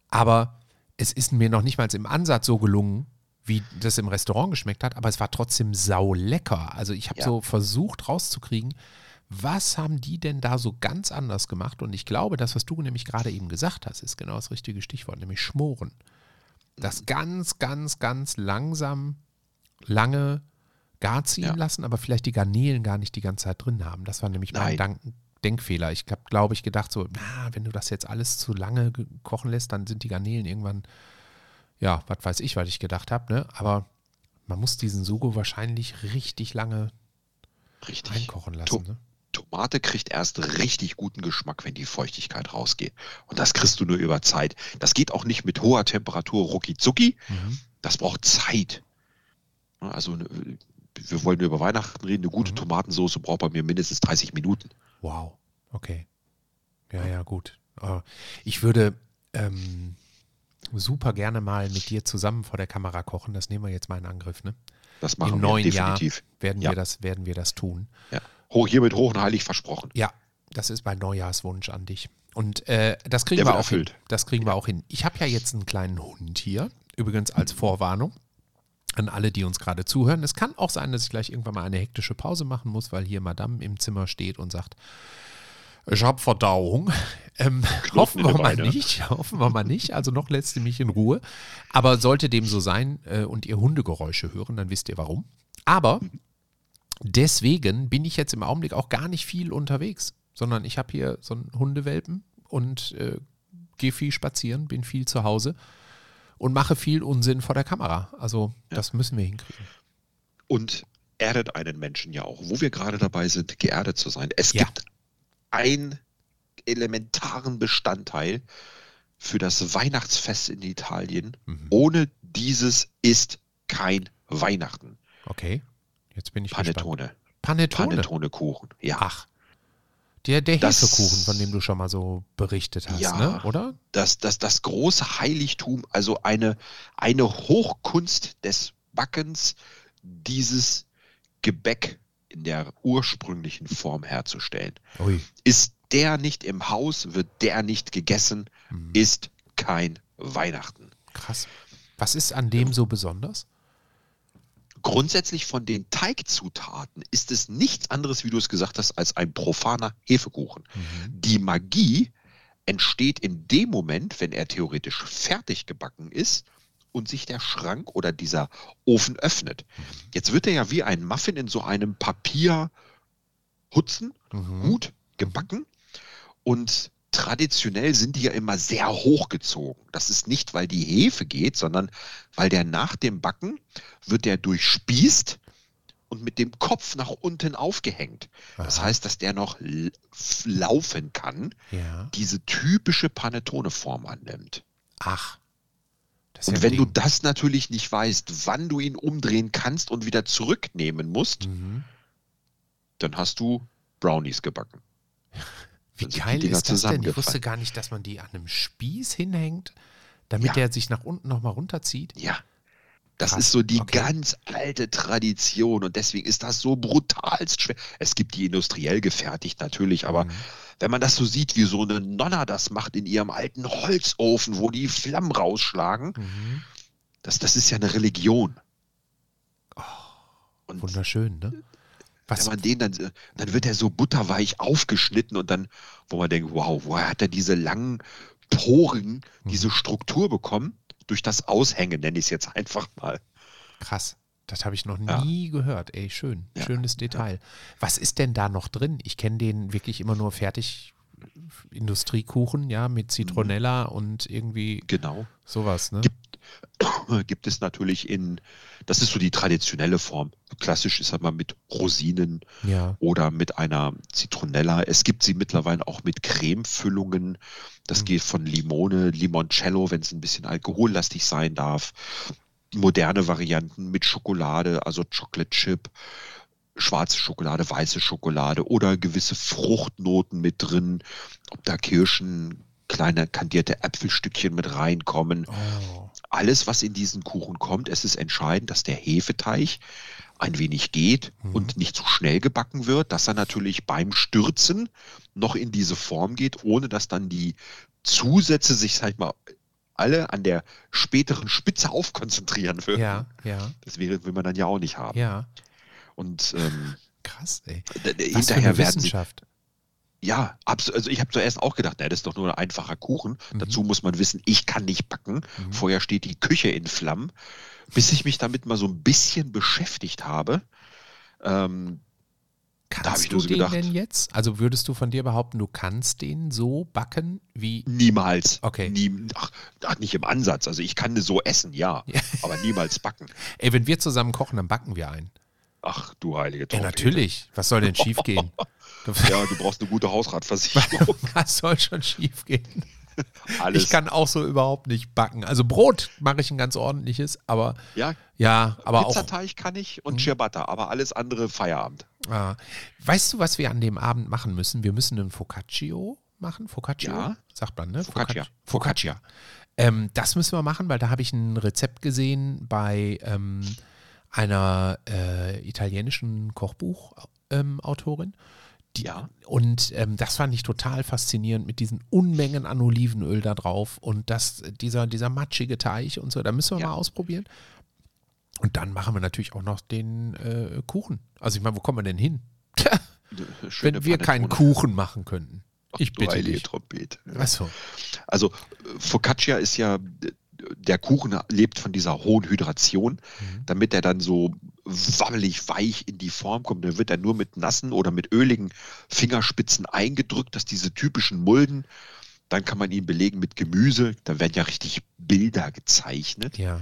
Aber es ist mir noch nicht mal im Ansatz so gelungen, wie das im Restaurant geschmeckt hat. Aber es war trotzdem sau lecker. Also ich habe Ja. so versucht rauszukriegen, was haben die denn da so ganz anders gemacht? Und ich glaube, das, was du nämlich gerade eben gesagt hast, ist genau das richtige Stichwort, nämlich schmoren. Das ganz, ganz, ganz langsam, lange gar ziehen Ja. lassen, aber vielleicht die Garnelen gar nicht die ganze Zeit drin haben. Das war nämlich mein Nein. Denkfehler. Ich habe, glaube ich, gedacht, so, na, wenn du das jetzt alles zu lange ge- kochen lässt, dann sind die Garnelen irgendwann, ja, was weiß ich, was ich gedacht habe, ne? Aber man muss diesen Sugo wahrscheinlich richtig lange richtig. einkochen To- lassen. Ne? Tomate kriegt erst richtig guten Geschmack, wenn die Feuchtigkeit rausgeht. Und das kriegst du nur über Zeit. Das geht auch nicht mit hoher Temperatur rucki zucki. Mhm. Das braucht Zeit. Also ne, wir wollen über Weihnachten reden. Eine gute Mhm. Tomatensauce braucht bei mir mindestens 30 Minuten. Wow, okay. Ja, ja, gut. Äh, Ich würde ähm, super gerne mal mit dir zusammen vor der Kamera kochen. Das nehmen wir jetzt mal in Angriff, ne? Das machen Im wir neuen definitiv. Jahr werden, Ja. wir das, werden wir das tun. Ja. Hoch, hiermit hoch und heilig versprochen. Ja, das ist mein Neujahrswunsch an dich. Und äh, das kriegen Der wir auch hin. erfüllt. Das kriegen wir auch hin. Ich habe ja jetzt einen kleinen Hund hier, übrigens als Vorwarnung an alle, die uns gerade zuhören. Es kann auch sein, dass ich gleich irgendwann mal eine hektische Pause machen muss, weil hier Madame im Zimmer steht und sagt, ich habe Verdauung. <laughs> Ähm, hoffen wir mal nicht, <laughs> hoffen wir mal nicht. Also noch lässt sie mich in Ruhe. Aber sollte dem so sein äh, und ihr Hundegeräusche hören, dann wisst ihr warum. Aber deswegen bin ich jetzt im Augenblick auch gar nicht viel unterwegs, sondern ich habe hier so einen Hundewelpen und äh, gehe viel spazieren, bin viel zu Hause und mache viel Unsinn vor der Kamera. Also das müssen wir hinkriegen. Und erdet einen Menschen ja auch. Wo wir gerade dabei sind, geerdet zu sein. Es Ja. gibt einen elementaren Bestandteil für das Weihnachtsfest in Italien. Mhm. Ohne dieses ist kein Weihnachten. Okay, jetzt bin ich gespannt. Panettone. Panettone. Panettone-Kuchen. Ja. Ach, der, der Das- Hefekuchen, von dem du schon mal so berichtet hast, Ja. ne? oder? das, das, das große Heiligtum, also eine, eine Hochkunst des Backens, dieses Gebäck in der ursprünglichen Form herzustellen. Ui. Ist der nicht im Haus, wird der nicht gegessen, Mhm. ist kein Weihnachten. Krass. Was ist an dem so besonders? Grundsätzlich von den Teigzutaten ist es nichts anderes, wie du es gesagt hast, als ein profaner Hefekuchen. Mhm. Die Magie entsteht in dem Moment, wenn er theoretisch fertig gebacken ist und sich der Schrank oder dieser Ofen öffnet. Jetzt wird er ja wie ein Muffin in so einem Papierhutzen, Mhm. gut gebacken. Und traditionell sind die ja immer sehr hochgezogen. Das ist nicht, weil die Hefe geht, sondern weil der nach dem Backen wird der durchspießt und mit dem Kopf nach unten aufgehängt. Das heißt, dass der noch laufen kann, Ja. diese typische Panettone-Form annimmt. Ach. Und wenn ein du Ding. das natürlich nicht weißt, wann du ihn umdrehen kannst und wieder zurücknehmen musst, Mhm. dann hast du Brownies gebacken. Wie sind die geil ist das denn? Ich wusste gar nicht, dass man die an einem Spieß hinhängt, damit Ja. der sich nach unten nochmal runterzieht. Ja, Das Krass, ist so die okay. ganz alte Tradition und deswegen ist das so brutalst schwer. Es gibt die industriell gefertigt natürlich, aber Mhm. wenn man das so sieht, wie so eine Nonna das macht in ihrem alten Holzofen, wo die Flammen rausschlagen, Mhm. das, das ist ja eine Religion. Und Wunderschön, ne? Was, wenn man den dann, dann wird er so butterweich aufgeschnitten und dann, wo man denkt, wow, woher hat er diese langen Poren, Mhm. diese Struktur bekommen? Durch das Aushängen, nenne ich es jetzt einfach mal. krass. Das habe ich noch Ja. nie gehört. Ey, schön. Ja, Schönes Detail. Was ist denn da noch drin? Ich kenne den wirklich immer nur fertig Industriekuchen, ja, mit Zitronella und irgendwie Genau. sowas, ne? Gibt, <coughs> gibt es natürlich in, das ist so die traditionelle Form. Klassisch ist aber mit Rosinen Ja. oder mit einer Zitronella. Es gibt sie mittlerweile auch mit Cremefüllungen. Das Mhm. geht von Limone, Limoncello, wenn es ein bisschen alkohollastig sein darf. Moderne Varianten mit Schokolade, also Chocolate Chip, schwarze Schokolade, weiße Schokolade oder gewisse Fruchtnoten mit drin. Ob da Kirschen, kleine kandierte Äpfelstückchen mit reinkommen Oh. Alles, was in diesen Kuchen kommt, es ist entscheidend, dass der Hefeteig ein wenig geht Mhm. und nicht zu schnell gebacken wird, dass er natürlich beim Stürzen noch in diese Form geht, ohne dass dann die Zusätze sich, sag ich mal, alle an der späteren Spitze aufkonzentrieren würden. Ja, ja, Das wäre, will man dann ja auch nicht haben. ja. Und ähm, Krass, ey. Was hinterher werden sie. Ja, also ich habe zuerst auch gedacht, naja, das ist doch nur ein einfacher Kuchen. Mhm. Dazu muss man wissen, ich kann nicht backen. Mhm. Vorher steht die Küche in Flammen. Bis ich mich damit mal so ein bisschen beschäftigt habe, ähm, Kannst ich du so den gedacht- denn jetzt? Also würdest du von dir behaupten, du kannst den so backen wie. niemals. Okay. Nie, ach, ach, nicht im Ansatz. Also ich kann so essen, ja, <laughs> Ja. aber niemals backen. Ey, wenn wir zusammen kochen, dann backen wir ein. Ach, du heilige Ja, Trompete. natürlich. Was soll denn schief gehen? <laughs> Ja, du brauchst eine gute Hausratversicherung. <laughs> Was soll schon schief gehen? Alles. Ich kann auch so überhaupt nicht backen. Also Brot mache ich ein ganz ordentliches, aber ja, ja, aber auch. Pizzateig kann ich und Mhm. Ciabatta, aber alles andere Feierabend. Ah, weißt du, was wir an dem Abend machen müssen? Wir müssen einen Focaccio machen. Focaccio? Ja. Sagt man, ne? Focaccia. Focac- Focaccia. Ähm, das müssen wir machen, weil da habe ich ein Rezept gesehen bei ähm, einer äh, italienischen Kochbuchautorin. Die, Ja. Und ähm, das fand ich total faszinierend mit diesen Unmengen an Olivenöl da drauf und das, dieser, dieser matschige Teig und so. Da müssen wir Ja. mal ausprobieren. Und dann machen wir natürlich auch noch den äh, Kuchen. Also ich meine, wo kommen wir denn hin? Wenn wir keinen. Kuchen machen könnten. Ich Du bitte dich. Trompete. Achso. Also äh, Focaccia ist ja, äh, der Kuchen lebt von dieser hohen Hydration, Mhm. damit er dann so wabbelig weich in die Form kommt. Dann wird er nur mit nassen oder mit öligen Fingerspitzen eingedrückt, dass diese typischen Mulden, dann kann man ihn belegen mit Gemüse, da werden ja richtig Bilder gezeichnet. Ja.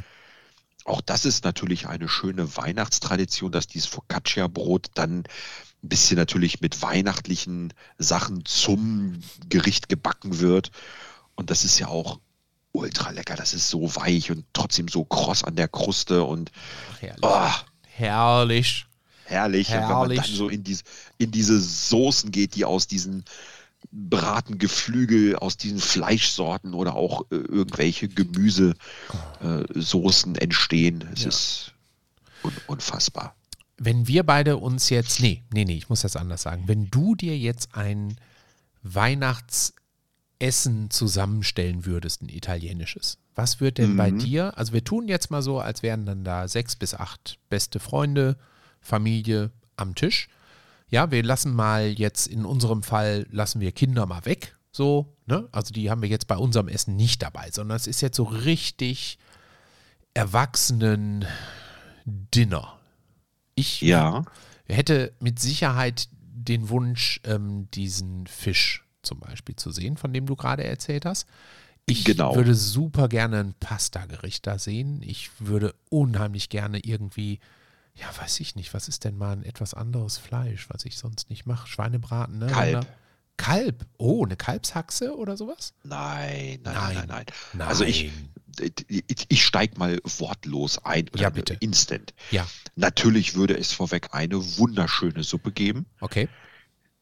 Auch das ist natürlich eine schöne Weihnachtstradition, dass dieses Focaccia-Brot dann ein bisschen natürlich mit weihnachtlichen Sachen zum Gericht gebacken wird. Und das ist ja auch ultra lecker. Das ist so weich und trotzdem so kross an der Kruste und herrlich. oh, Herrlich. herrlich. Und wenn man Herrlich. dann so in, dies, in diese Soßen geht, die aus diesen Bratengeflügel, aus diesen Fleischsorten oder auch äh, irgendwelche Gemüsesoßen entstehen. Es Ja. ist un unfassbar. Wenn wir beide uns jetzt, nee, nee, nee, ich muss das anders sagen. Wenn du dir jetzt ein Weihnachtsessen zusammenstellen würdest, ein italienisches, was wird denn bei Mhm. dir, also wir tun jetzt mal so, als wären dann da sechs bis acht beste Freunde, Familie am Tisch. Ja, wir lassen mal jetzt in unserem Fall, lassen wir Kinder mal weg, so, ne? Also die haben wir jetzt bei unserem Essen nicht dabei, sondern es ist jetzt so richtig erwachsenen Dinner. Ich Ja, hätte mit Sicherheit den Wunsch, ähm, diesen Fisch zum Beispiel zu sehen, von dem du gerade erzählt hast. Ich Genau. würde super gerne ein Pasta-Gericht da sehen. Ich würde unheimlich gerne irgendwie, ja, weiß ich nicht, was ist denn mal ein etwas anderes Fleisch, was ich sonst nicht mache? Schweinebraten, ne? Kalb. Oder- Kalb. Oh, eine Kalbshaxe oder sowas? nein, nein, nein, Nein. nein, nein. Nein. Also ich, ich, ich steige mal wortlos ein. Ja, äh, bitte. Instant. Ja, Natürlich würde es vorweg eine wunderschöne Suppe geben. okay.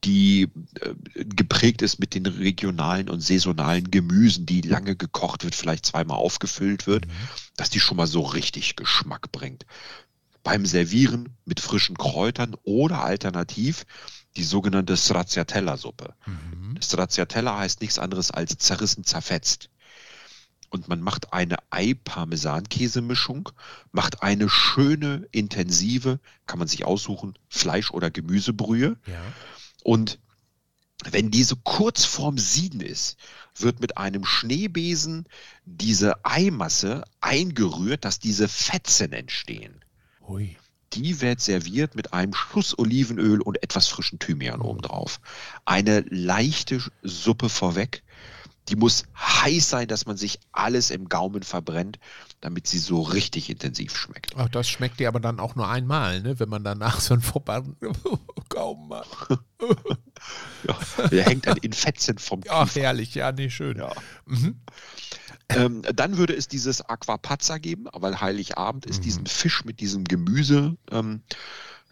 Die äh, geprägt ist mit den regionalen und saisonalen Gemüsen, die lange gekocht wird, vielleicht zweimal aufgefüllt wird, mhm. dass die schon mal so richtig Geschmack bringt. Beim Servieren mit frischen Kräutern oder alternativ die sogenannte Stracciatella-Suppe. Mhm. Stracciatella heißt nichts anderes als zerrissen, zerfetzt. Und man macht eine Ei-Parmesan-Käsemischung, macht eine schöne, intensive, kann man sich aussuchen, Fleisch- oder Gemüsebrühe. Ja. Und wenn diese kurz vorm Sieden ist, wird mit einem Schneebesen diese Eimasse eingerührt, dass diese Fetzen entstehen. Ui. Die wird serviert mit einem Schuss Olivenöl und etwas frischen Thymian obendrauf. Eine leichte Suppe vorweg. Die muss heiß sein, dass man sich alles im Gaumen verbrennt, damit sie so richtig intensiv schmeckt. Ach, das schmeckt dir aber dann auch nur einmal, ne? wenn man danach so einen verbrannten <laughs> Gaumen hat. <laughs> ja, der hängt dann in Fetzen vom Kiefer. Ach, herrlich, ja, nee, schön. Ja. Mhm. Ähm, dann würde es dieses Aquapazza geben, weil Heiligabend ist mhm. diesen Fisch mit diesem Gemüse ähm,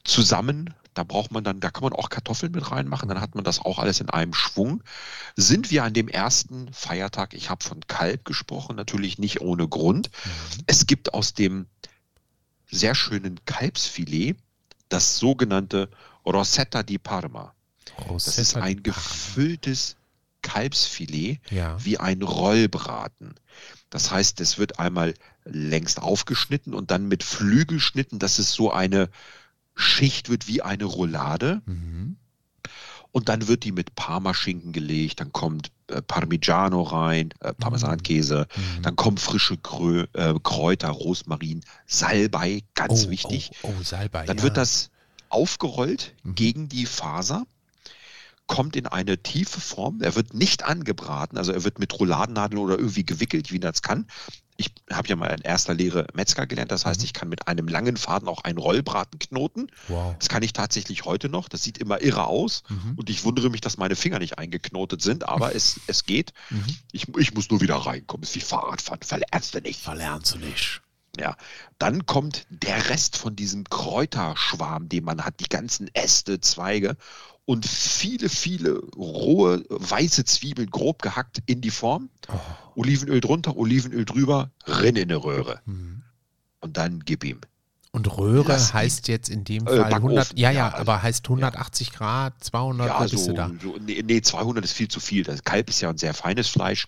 zusammen. Da braucht man dann, da kann man auch Kartoffeln mit reinmachen, dann hat man das auch alles in einem Schwung. Sind wir an dem ersten Feiertag, ich habe von Kalb gesprochen, natürlich nicht ohne Grund. Mhm. Es gibt aus dem sehr schönen Kalbsfilet das sogenannte Rosetta di Parma. Rosetta das ist ein gefülltes Kalbsfilet ja. wie ein Rollbraten. Das heißt, es wird einmal längst aufgeschnitten und dann mit Flügelschnitten, dass es so eine Schicht wird wie eine Roulade. Mhm. Und dann wird die mit Parmaschinken gelegt, dann kommt äh, Parmigiano rein, äh, Parmesankäse, mhm. dann kommen frische Krö äh, Kräuter, Rosmarin, Salbei, ganz oh, wichtig. Oh, oh, Salbei. Dann ja. wird das aufgerollt mhm. gegen die Faser kommt in eine tiefe Form. Er wird nicht angebraten, also er wird mit Rouladennadeln oder irgendwie gewickelt, wie das kann. Ich habe ja mal in erster Lehre Metzger gelernt, das heißt, mhm. ich kann mit einem langen Faden auch einen Rollbraten knoten. Wow. Das kann ich tatsächlich heute noch. Das sieht immer irre aus mhm. und ich wundere mich, dass meine Finger nicht eingeknotet sind, aber es, es geht. Mhm. Ich, ich muss nur wieder reinkommen. Es ist wie Fahrradfahren. Verlernst du nicht. Verlernst du nicht. Ja, dann kommt der Rest von diesem Kräuterschwarm, den man hat, die ganzen Äste, Zweige und viele, viele rohe weiße Zwiebeln grob gehackt in die Form. Oh. Olivenöl drunter, Olivenöl drüber, rin in eine Röhre. Mhm. Und dann gib ihm. Und Röhre Lass heißt jetzt in dem äh, Fall äh, 100, ja, ja, aber heißt 180 ja. Grad, 200, ja, so, da? So, nee, nee, 200 ist viel zu viel. Das Kalb ist ja ein sehr feines Fleisch.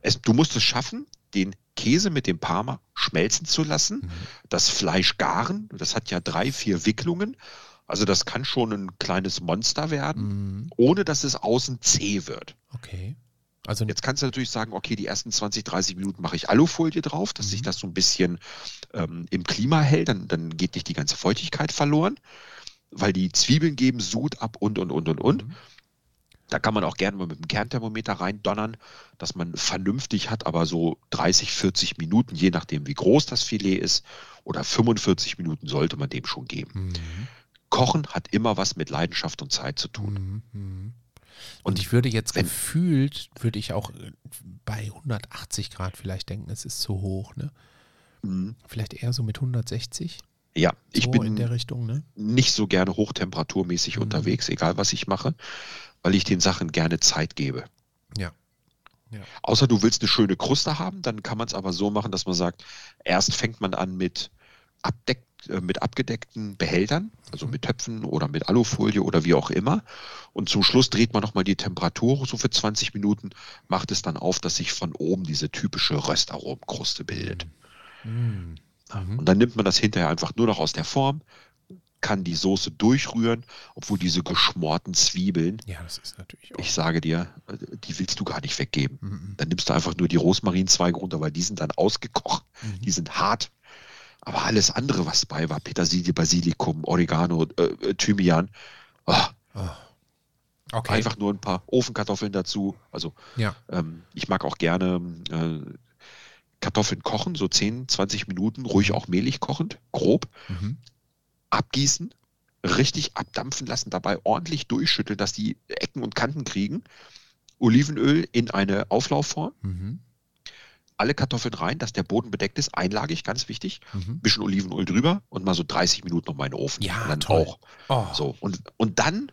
Es, du musst es schaffen, den Käse mit dem Parma schmelzen zu lassen, mhm. das Fleisch garen, das hat ja drei, vier Wicklungen also das kann schon ein kleines Monster werden, mhm. ohne dass es außen zäh wird. Okay. Also Jetzt kannst du natürlich sagen, okay, die ersten 20, 30 Minuten mache ich Alufolie drauf, dass mhm. sich das so ein bisschen ähm, im Klima hält, dann, dann geht nicht die ganze Feuchtigkeit verloren, weil die Zwiebeln geben Sud ab und und und und und. Mhm. Da kann man auch gerne mal mit dem Kernthermometer reindonnern, dass man vernünftig hat, aber so 30, 40 Minuten, je nachdem wie groß das Filet ist, oder 45 Minuten sollte man dem schon geben. Mhm. Kochen hat immer was mit Leidenschaft und Zeit zu tun. Mhm. mhm. Und ich würde jetzt gefühlt, würde ich auch äh, bei 180 Grad vielleicht denken, es ist zu hoch, ne? Mhm. Vielleicht eher so mit 160? Ja, ich so bin in der Richtung, ne? nicht so gerne hochtemperaturmäßig mhm. unterwegs, egal was ich mache, weil ich den Sachen gerne Zeit gebe. Ja. ja. Außer du willst eine schöne Kruste haben, dann kann man es aber so machen, dass man sagt, erst fängt man an mit Abdeck äh, mit abgedeckten Behältern, also mit Töpfen oder mit Alufolie oder wie auch immer. Und zum Schluss dreht man nochmal die Temperatur so für 20 Minuten, macht es dann auf, dass sich von oben diese typische Röstaromenkruste bildet. Mhm. Und dann nimmt man das hinterher einfach nur noch aus der Form, kann die Soße durchrühren, obwohl diese geschmorten Zwiebeln, ja, das ist natürlich auch. ich sage dir, die willst du gar nicht weggeben. Mhm. Dann nimmst du einfach nur die Rosmarinzweige runter, weil die sind dann ausgekocht, mhm. die sind hart, aber alles andere, was bei war, Petersilie, Basilikum, Oregano, äh, äh Thymian, oh. Oh. Okay. einfach nur ein paar Ofenkartoffeln dazu. Also ja. ähm, ich mag auch gerne äh, Kartoffeln kochen, so 10, 20 Minuten, ruhig auch mehlig kochend, grob. Mhm. Abgießen, richtig abdampfen lassen, dabei ordentlich durchschütteln, dass die Ecken und Kanten kriegen. Olivenöl in eine Auflaufform. Mhm alle Kartoffeln rein, dass der Boden bedeckt ist, einlagig, ganz wichtig. Mhm. Bisschen Olivenöl drüber und mal so 30 Minuten noch mal in den Ofen. Ja, und dann toll. auch. Oh. So, und, und dann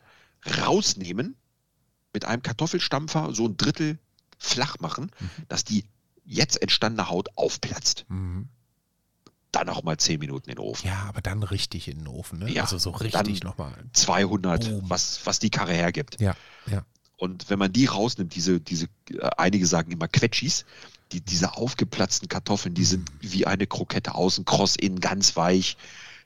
rausnehmen, mit einem Kartoffelstampfer so ein Drittel flach machen, mhm. dass die jetzt entstandene Haut aufplatzt. Mhm. Dann auch mal 10 Minuten in den Ofen. Ja, aber dann richtig in den Ofen, ne? Ja, also so richtig nochmal. 200, was, was die Karre hergibt. Ja, ja. Und wenn man die rausnimmt, diese, diese, äh, einige sagen immer Quetschis, die, diese aufgeplatzten Kartoffeln, die sind wie eine Krokette außen, kross innen, ganz weich.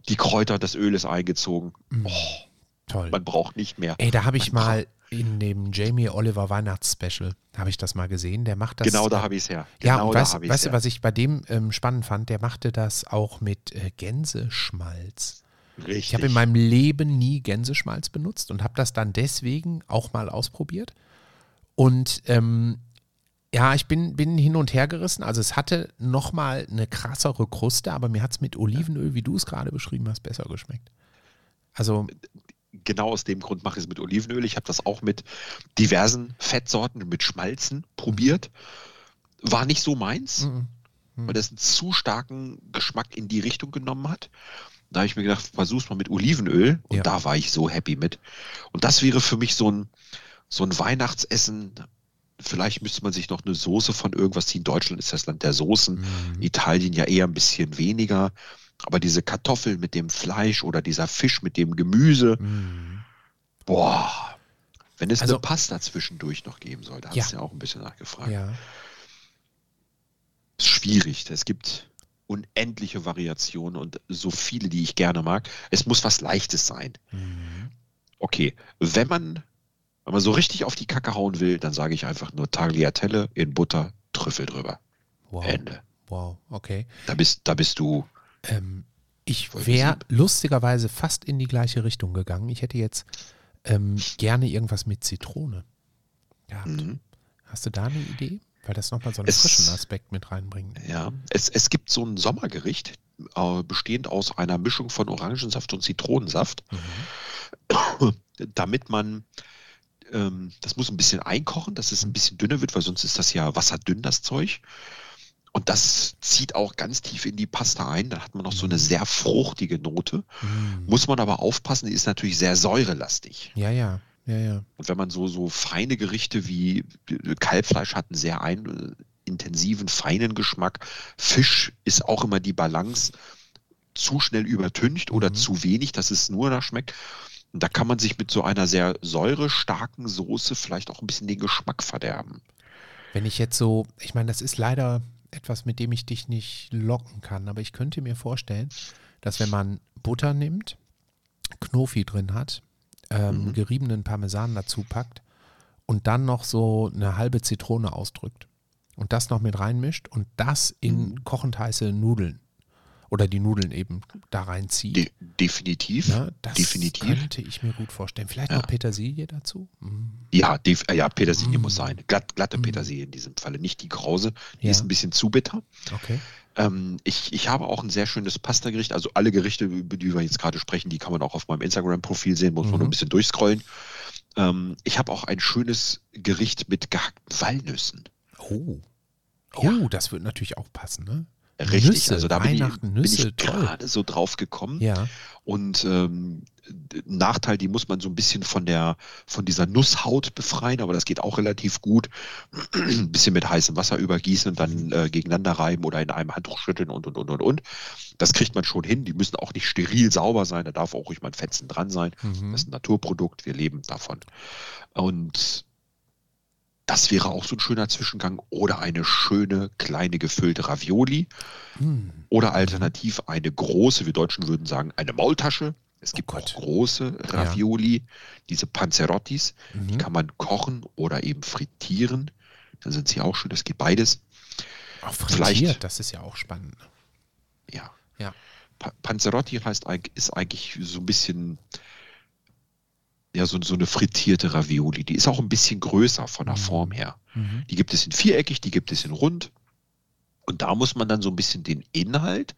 Die Kräuter, das Öl ist eingezogen. Mm. Oh, Toll. Man braucht nicht mehr. Ey, da habe ich man mal in dem Jamie Oliver Weihnachtsspecial, habe ich das mal gesehen. Der macht das. Genau, da habe ich es her. Genau ja, und weißt, weißt du, was ich bei dem ähm, spannend fand? Der machte das auch mit äh, Gänseschmalz. Richtig. Ich habe in meinem Leben nie Gänseschmalz benutzt und habe das dann deswegen auch mal ausprobiert. Und ähm, ja, ich bin, bin hin und her gerissen. Also es hatte nochmal eine krassere Kruste, aber mir hat es mit Olivenöl, wie du es gerade beschrieben hast, besser geschmeckt. Also genau aus dem Grund mache ich es mit Olivenöl. Ich habe das auch mit diversen Fettsorten, mit Schmalzen probiert. War nicht so meins, mhm. Mhm. weil das einen zu starken Geschmack in die Richtung genommen hat. Da habe ich mir gedacht, versuch's mal mit Olivenöl. Und ja. da war ich so happy mit. Und das wäre für mich so ein, so ein Weihnachtsessen. Vielleicht müsste man sich noch eine Soße von irgendwas ziehen. Deutschland ist das Land der Soßen. Mhm. Italien ja eher ein bisschen weniger. Aber diese Kartoffel mit dem Fleisch oder dieser Fisch mit dem Gemüse, mhm. boah, wenn es also, eine Pasta zwischendurch noch geben soll, da ja. hast du ja auch ein bisschen nachgefragt. Ja. Ist schwierig. Es gibt unendliche Variationen und so viele, die ich gerne mag. Es muss was Leichtes sein. Mhm. Okay, wenn man, wenn man so richtig auf die Kacke hauen will, dann sage ich einfach nur Tagliatelle in Butter, Trüffel drüber. Wow. Ende. Wow, okay. Da bist, da bist du ähm, ich wäre lustigerweise fast in die gleiche Richtung gegangen. Ich hätte jetzt ähm, gerne irgendwas mit Zitrone gehabt. Mhm. Hast du da eine Idee? Weil das nochmal so einen es, frischen Aspekt mit reinbringt. Ja, es, es gibt so ein Sommergericht, äh, bestehend aus einer Mischung von Orangensaft und Zitronensaft, mhm. <coughs> damit man ähm, das muss ein bisschen einkochen, dass es ein bisschen dünner wird, weil sonst ist das ja wasserdünn, das Zeug. Und das zieht auch ganz tief in die Pasta ein. Da hat man noch so eine mhm. sehr fruchtige Note. Mhm. Muss man aber aufpassen, die ist natürlich sehr säurelastig. Ja, ja. Ja, ja. Und wenn man so, so feine Gerichte wie Kalbfleisch hat einen sehr ein, intensiven, feinen Geschmack. Fisch ist auch immer die Balance zu schnell übertüncht oder mhm. zu wenig, dass es nur da schmeckt. Da kann man sich mit so einer sehr säurestarken Soße vielleicht auch ein bisschen den Geschmack verderben. Wenn ich jetzt so, ich meine, das ist leider etwas, mit dem ich dich nicht locken kann, aber ich könnte mir vorstellen, dass wenn man Butter nimmt, Knofi drin hat, ähm, mhm. geriebenen Parmesan dazu packt und dann noch so eine halbe Zitrone ausdrückt und das noch mit reinmischt und das in mhm. kochend heiße Nudeln oder die Nudeln eben da reinziehen. De definitiv. Ja, das definitiv. könnte ich mir gut vorstellen. Vielleicht ja. noch Petersilie dazu? Mhm. Ja, ja, Petersilie mhm. muss sein. Glatt, glatte mhm. Petersilie in diesem Falle, nicht die Krause. Die ja. ist ein bisschen zu bitter. Okay. Ähm, ich, ich habe auch ein sehr schönes Pasta-Gericht. Also alle Gerichte, über die wir jetzt gerade sprechen, die kann man auch auf meinem Instagram-Profil sehen, muss man nur ein mhm. bisschen durchscrollen. Ähm, ich habe auch ein schönes Gericht mit gehackten Walnüssen. Oh. Oh, das wird natürlich auch passen, ne? Richtig, Nüsse, also da bin ich, bin ich gerade so drauf gekommen. Ja. Und ähm, Nachteil, die muss man so ein bisschen von der von dieser Nusshaut befreien, aber das geht auch relativ gut. <clears throat> ein bisschen mit heißem Wasser übergießen und dann äh, gegeneinander reiben oder in einem Handtuch schütteln und und und und und. Das kriegt man schon hin. Die müssen auch nicht steril sauber sein. Da darf auch ruhig mal ein Fetzen dran sein. Mhm. Das ist ein Naturprodukt. Wir leben davon. Und das wäre auch so ein schöner Zwischengang. Oder eine schöne kleine gefüllte Ravioli. Mm. Oder alternativ eine große, wir Deutschen würden sagen, eine Maultasche. Es oh gibt oh auch große Ravioli, ja. diese Panzerottis. Mhm. Die kann man kochen oder eben frittieren. Dann sind sie auch schön. Das geht beides. Auch frittiert, Vielleicht, das ist ja auch spannend. Ja. ja. Panzerotti heißt, ist eigentlich so ein bisschen ja, so, so eine frittierte Ravioli. Die ist auch ein bisschen größer von der mhm. Form her. Mhm. Die gibt es in viereckig, die gibt es in rund. Und da muss man dann so ein bisschen den Inhalt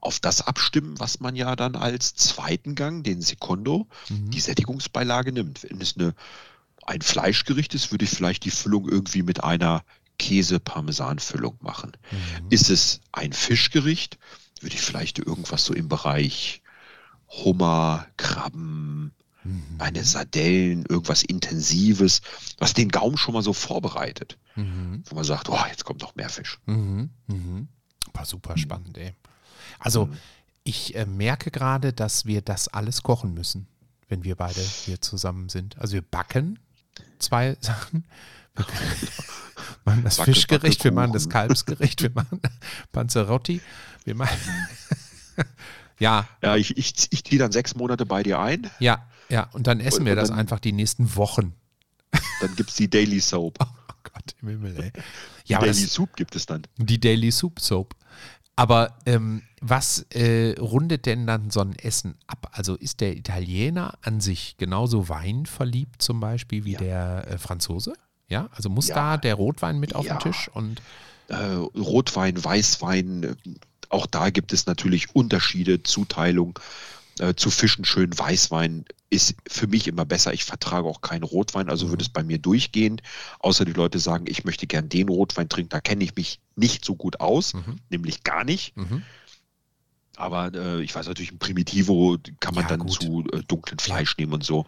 auf das abstimmen, was man ja dann als zweiten Gang, den Secondo, mhm. die Sättigungsbeilage nimmt. Wenn es eine, ein Fleischgericht ist, würde ich vielleicht die Füllung irgendwie mit einer Käse-Parmesan-Füllung machen. Mhm. Ist es ein Fischgericht, würde ich vielleicht irgendwas so im Bereich Hummer, Krabben, Eine Sardellen, irgendwas Intensives, was den Gaumen schon mal so vorbereitet. Wo man sagt, oh, jetzt kommt noch mehr Fisch. Mhm. Mhm. War super spannend, ey. Also, ich äh, merke gerade, dass wir das alles kochen müssen, wenn wir beide hier zusammen sind. Also, wir backen zwei <laughs> Sachen. <laughs> Wir machen das Backe, Fischgericht, Backe, wir machen das. Kalbsgericht, wir machen <laughs> Panzerotti, wir machen. ja, Ja, ich, ich, ich ziehe dann sechs Monate bei dir ein, ja, ja. Und dann essen Und- wir und das dann- einfach die nächsten Wochen. dann gibt es die Daily Soap. <laughs> Oh Gott im Himmel, ey. Ja, die Daily das, Soup gibt es dann. Die Daily Soup Soap. Aber ähm, was äh, rundet denn dann so ein Essen ab? Also ist der Italiener an sich genauso weinverliebt zum Beispiel wie Ja. der äh, Franzose? Ja, also muss Ja. da der Rotwein mit auf Ja. den Tisch und Äh, Rotwein, Weißwein, äh, auch da gibt es natürlich Unterschiede, Zuteilung. Äh, zu Fischen schön Weißwein ist für mich immer besser. Ich vertrage auch keinen Rotwein, also würde es bei mir durchgehen. Außer die Leute sagen, ich möchte gern den Rotwein trinken, da kenne ich mich nicht so gut aus, Mhm. nämlich gar nicht. mhm. Aber äh, ich weiß natürlich, ein Primitivo kann man Ja, dann gut. zu äh, dunklen Fleisch nehmen und so.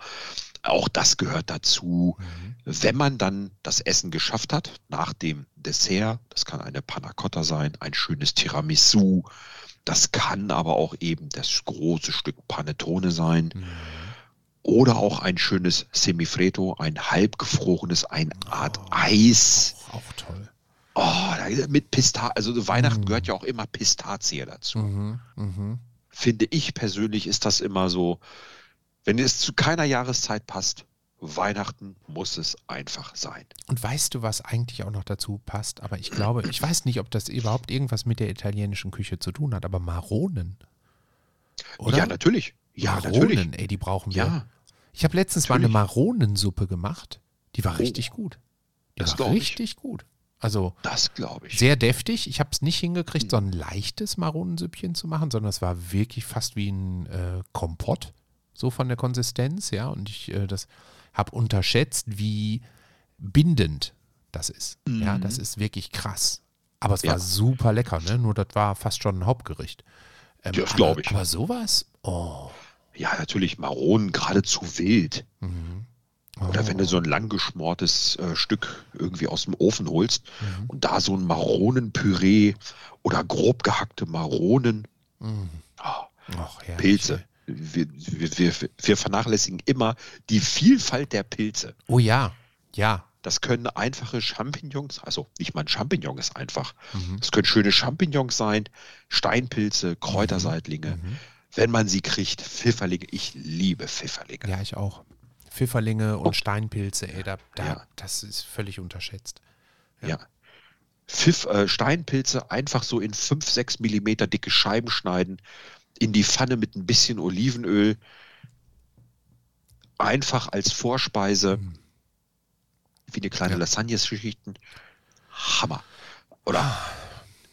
Auch das gehört dazu. Wenn man dann das Essen geschafft hat, nach dem Dessert, das kann eine Panna Cotta sein, ein schönes Tiramisu, das kann aber auch eben das große Stück Panettone sein Mhm. oder auch ein schönes Semifreddo, ein halbgefrorenes, eine Art Oh. Eis. auch, auch toll. Oh, mit Pista also Weihnachten Mm. gehört ja auch immer Pistazie dazu. Mhm. Mhm. Finde ich persönlich ist das immer so, wenn es zu keiner Jahreszeit passt, Weihnachten muss es einfach sein. Und weißt du, was eigentlich auch noch dazu passt? Aber ich glaube, ich weiß nicht, ob das überhaupt irgendwas mit der italienischen Küche zu tun hat, aber Maronen. Oder? Ja, natürlich. Ja, Maronen, natürlich. ey, die brauchen wir. Ja, Ich habe letztens mal eine Natürlich. Maronensuppe gemacht. Die war Oh. richtig gut. Die Das war glaub ich. richtig gut. Also das glaube ich. sehr deftig. Ich habe es nicht Hm. hingekriegt, so ein leichtes Maronensüppchen zu machen, sondern es war wirklich fast wie ein äh, Kompott, so von der Konsistenz, ja. Und ich äh, das habe unterschätzt, wie bindend das ist. Ja, das ist wirklich krass. Aber es war Mhm. Ja. super lecker, ne? Nur das war fast schon ein Hauptgericht. Ähm, Das aber- glaub ich. Aber sowas, oh. Ja, natürlich, Maronen geradezu wild. Mhm. Oder wenn du so ein lang geschmortes äh, Stück irgendwie aus dem Ofen holst und da so ein Maronenpüree oder grob gehackte Maronen, Mhm. ah, Och, Pilze. Wir, wir, wir, vernachlässigen immer die Vielfalt der Pilze. Oh ja, ja. Das können einfache Champignons, also nicht mal ein Champignon ist einfach. Mhm. Es können schöne Champignons sein, Steinpilze, Kräuterseitlinge. Mhm. Wenn man sie kriegt, Pfifferlinge. Ich liebe Pfifferlinge. Ja, ich auch. Pfifferlinge und Steinpilze, ey, da, da, Ja. das ist völlig unterschätzt. Ja. Pfiff, äh, Steinpilze einfach so in 5, 6 Millimeter dicke Scheiben schneiden, in die Pfanne mit ein bisschen Olivenöl, einfach als Vorspeise, Mhm. wie eine kleine Ja. Lasagnes-Geschichten. Hammer. Oder?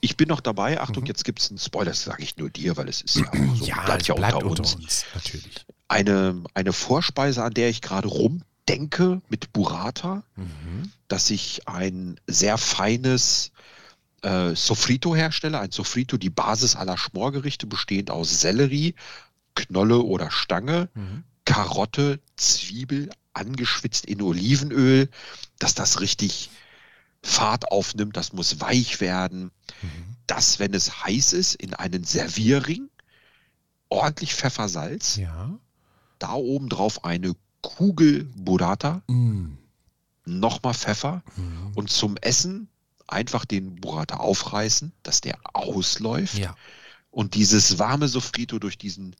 Ich bin noch dabei. Achtung, Mhm. jetzt gibt es einen Spoiler, das sage ich nur dir, weil es ist <clears throat> ja, so, ja, bleibt ja bleibt unter unter uns. uns, natürlich. Eine, eine Vorspeise, an der ich gerade rumdenke mit Burrata, Mhm. dass ich ein sehr feines äh, Sofrito herstelle. Ein Sofrito, die Basis aller Schmorgerichte, bestehend aus Sellerie, Knolle oder Stange, Mhm. Karotte, Zwiebel, angeschwitzt in Olivenöl, dass das richtig Fahrt aufnimmt. Das muss weich werden. Mhm. Das, wenn es heiß ist, in einen Servierring, ordentlich Pfeffersalz, Ja. da oben drauf eine Kugel Burrata, Mm. nochmal Pfeffer Mhm. und zum Essen einfach den Burrata aufreißen, dass der ausläuft Ja. und dieses warme Sofrito durch diesen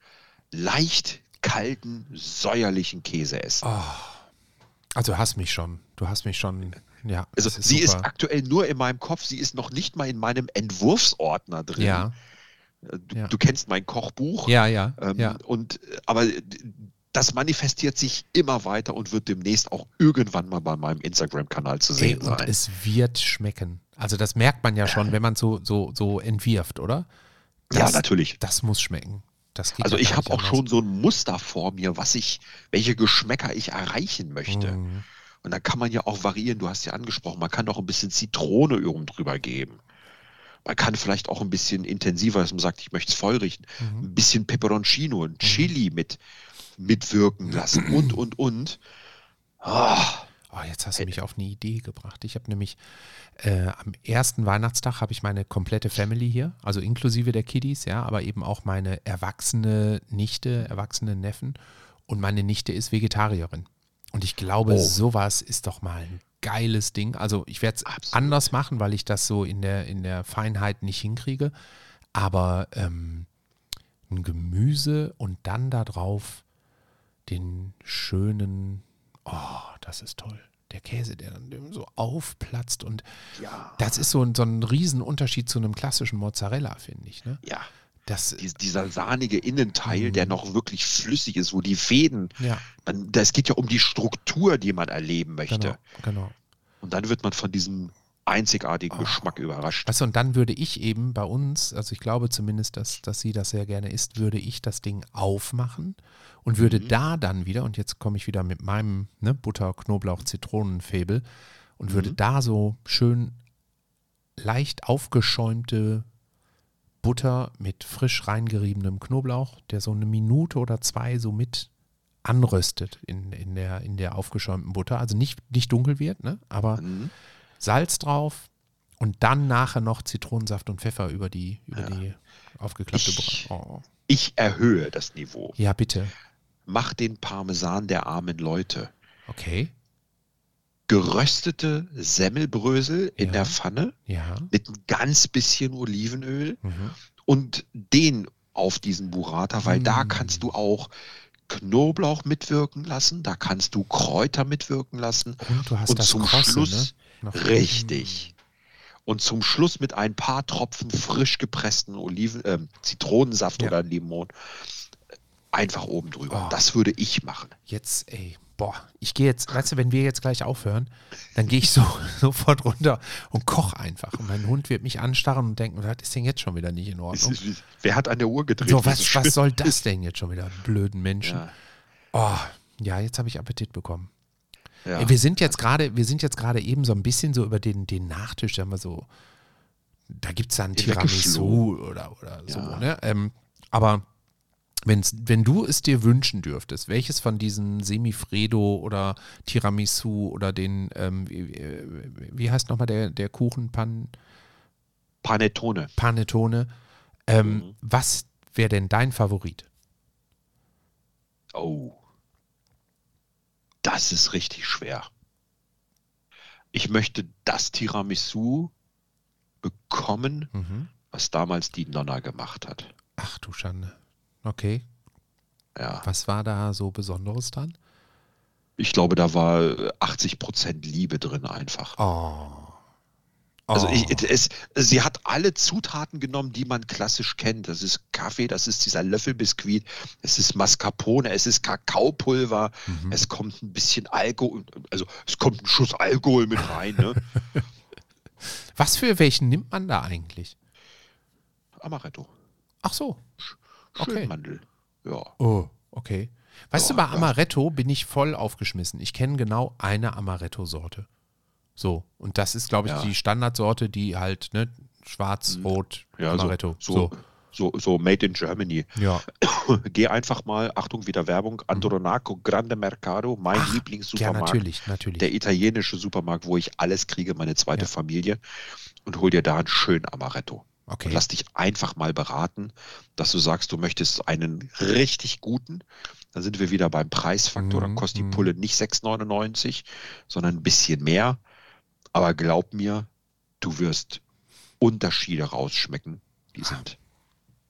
leicht kalten, säuerlichen Käse essen. Oh. Also du hast mich schon. Du hast mich schon. Ja. also das sie ist super. aktuell nur in meinem Kopf, sie ist noch nicht mal in meinem Entwurfsordner drin. Ja. Äh, Du, ja. du kennst mein Kochbuch. Ja, ja. Ähm, ja. Und aber das manifestiert sich immer weiter und wird demnächst auch irgendwann mal bei meinem Instagram-Kanal zu Ey, sehen und sein. es wird schmecken. Also das merkt man ja schon, wenn man so, so, so entwirft, oder? ja, Das, natürlich. das muss schmecken. Also ja ich habe auch anders. schon so ein Muster vor mir, was ich, welche Geschmäcker ich erreichen möchte. Mhm. Und da kann man ja auch variieren. Du hast ja angesprochen, man kann auch ein bisschen Zitrone oben drüber geben. Man kann vielleicht auch ein bisschen intensiver, dass man sagt, ich möchte es feurig, Mhm. ein bisschen Peperoncino, ein Chili mit mitwirken lassen und, <clears throat> und, und. Oh, Oh, jetzt hast du mich auf eine Idee gebracht. Ich habe nämlich äh, am ersten Weihnachtstag habe ich meine komplette Family hier, also inklusive der Kiddies, ja, aber eben auch meine erwachsene Nichte, erwachsene Neffen und meine Nichte ist Vegetarierin. Und ich glaube, Oh. sowas ist doch mal ein geiles Ding. Also ich werde es anders machen, weil ich das so in der, in der Feinheit nicht hinkriege. Aber ähm, ein Gemüse und dann darauf den schönen, oh, das ist toll. Der Käse, der dann so aufplatzt und ja, das ist so ein, so ein Riesenunterschied zu einem klassischen Mozzarella, finde ich. Ne? ja. Das, Dies- Dieser sahnige Innenteil, der noch wirklich flüssig ist, wo die Fäden, ja, man, das geht ja um die Struktur, die man erleben möchte. genau, genau. Und dann wird man von diesem einzigartigen Geschmack überrascht. Weißt du, und dann würde ich eben bei uns, also ich glaube zumindest, dass, dass sie das sehr gerne isst, würde ich das Ding aufmachen und würde Mhm. da dann wieder, und jetzt komme ich wieder mit meinem ne, Butter, Knoblauch, Zitronenfäbel und würde Mhm. da so schön leicht aufgeschäumte Butter mit frisch reingeriebenem Knoblauch, der so eine Minute oder zwei so mit anröstet in, in, der, in der aufgeschäumten Butter. Also nicht, nicht dunkel wird, ne? aber Mhm. Salz drauf und dann nachher noch Zitronensaft und Pfeffer über die, über die aufgeklappte Ich- Butter. Oh. Ich erhöhe das Niveau. Ja, bitte. Mach den Parmesan der armen Leute. Okay. Geröstete Semmelbrösel in Ja. der Pfanne Ja. mit ein ganz bisschen Olivenöl Mhm. und den auf diesen Burrata, weil da Mm. kannst du auch Knoblauch mitwirken lassen, da kannst du Kräuter mitwirken lassen. Und du hast Und das zum Krosse, Schluss- ne? Richtig. Und zum Schluss mit ein paar Tropfen frisch gepressten Oliven, ähm, Zitronensaft Ja. oder Limon einfach oben drüber. Oh. Das würde ich machen. Jetzt, ey, boah, ich gehe jetzt, weißt du, wenn wir jetzt gleich aufhören, dann gehe ich so <laughs> sofort runter und koche einfach. Und mein Hund wird mich anstarren und denken, was ist denn jetzt schon wieder nicht in Ordnung? wer hat an der Uhr gedreht? So, was, was soll <laughs> das denn jetzt schon wieder, blöden Menschen? Ja, Oh, ja, jetzt habe ich Appetit bekommen. Ja. Wir sind jetzt gerade, wir sind jetzt gerade eben so ein bisschen so über den, den Nachtisch, sagen wir so, da gibt es dann Tiramisu oder, oder so, Ja. ne? Ähm, aber wenn's, wenn du es dir wünschen dürftest, welches von diesen Semifredo oder Tiramisu oder den, ähm, wie, wie- heißt nochmal der, der Kuchen, Pan, Panettone. Panettone, ähm, Mhm. was wäre denn dein Favorit? Oh. Das ist richtig schwer. Ich möchte das Tiramisu bekommen, Mhm. was damals die Nonna gemacht hat. Ach du Schande. Okay. Ja. Was war da so Besonderes dran? Ich glaube, da war 80% Liebe drin einfach. Oh. Also Oh. ich, es, sie hat alle Zutaten genommen, die man klassisch kennt. Das ist Kaffee, das ist dieser Löffelbiskuit, es ist Mascarpone, es ist Kakaopulver, Mhm. es kommt ein bisschen Alkohol, also es kommt ein Schuss Alkohol mit rein, ne? <laughs> Was für welchen nimmt man da eigentlich? Amaretto, Ach so. Okay. Schönmandel. Ja. Oh, okay. Weißt du, Oh, bei ja. Amaretto bin ich voll aufgeschmissen. Ich kenne genau eine Amaretto-Sorte. So. Und das ist, glaube ich, Ja. die Standardsorte, die halt, ne, schwarz, rot, Ja, Amaretto. so, so, so, so made in Germany. Ja. <coughs> Geh einfach mal, Achtung, wieder Werbung, Andronaco Grande Mercado, mein Mhm. Ach, Ja, Lieblingssupermarkt. natürlich, natürlich. der italienische Supermarkt, wo ich alles kriege, meine zweite Ja. Familie, und hol dir da einen schönen Amaretto. okay. Und lass dich einfach mal beraten, dass du sagst, du möchtest einen richtig guten. Dann sind wir wieder beim Preisfaktor. Dann Mhm, kostet die mhm. Pulle nicht 6,99, sondern ein bisschen mehr. Aber glaub mir, du wirst Unterschiede rausschmecken. Die sind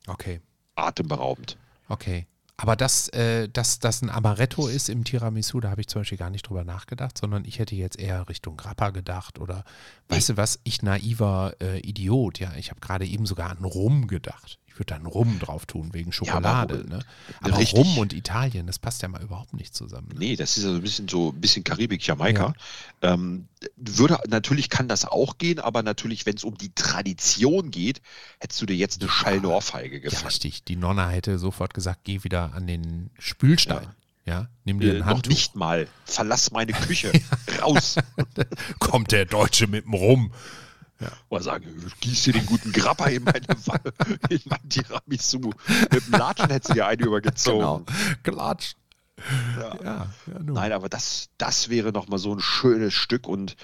okay. atemberaubend. Okay. Aber dass, äh, dass das ein Amaretto ist im Tiramisu, da habe ich zum Beispiel gar nicht drüber nachgedacht, sondern ich hätte jetzt eher Richtung Grappa gedacht oder weißt du was, ich naiver äh, Idiot, ja, ich habe gerade eben sogar an Rum gedacht. Ich würde da einen Rum drauf tun, wegen Schokolade, aber- ne? Aber richtig. Rum und Italien, das passt ja mal überhaupt nicht zusammen. Ne? Nee, das ist ja so ein bisschen so ein bisschen Karibik, Jamaika. Ähm, würde, natürlich kann das auch gehen, aber natürlich, wenn es um die Tradition geht, hättest du dir jetzt eine schallende Ohrfeige Ja, gefangen. richtig. Die Nonna hätte sofort gesagt, geh wieder an den Spülstein. Ja, nimm dir Äh, ein noch Handtuch. nicht mal. Verlass meine <laughs> Küche. Raus. <laughs> Kommt der Deutsche mit dem Rum. Oder sagen, gieß dir den guten Grappa in meine in mein Tiramisu. Mit dem Latschen hättest du dir eine Genau. übergezogen. Klatsch. Ja. Ja, ja. Nein, aber das, das wäre nochmal so ein schönes Stück und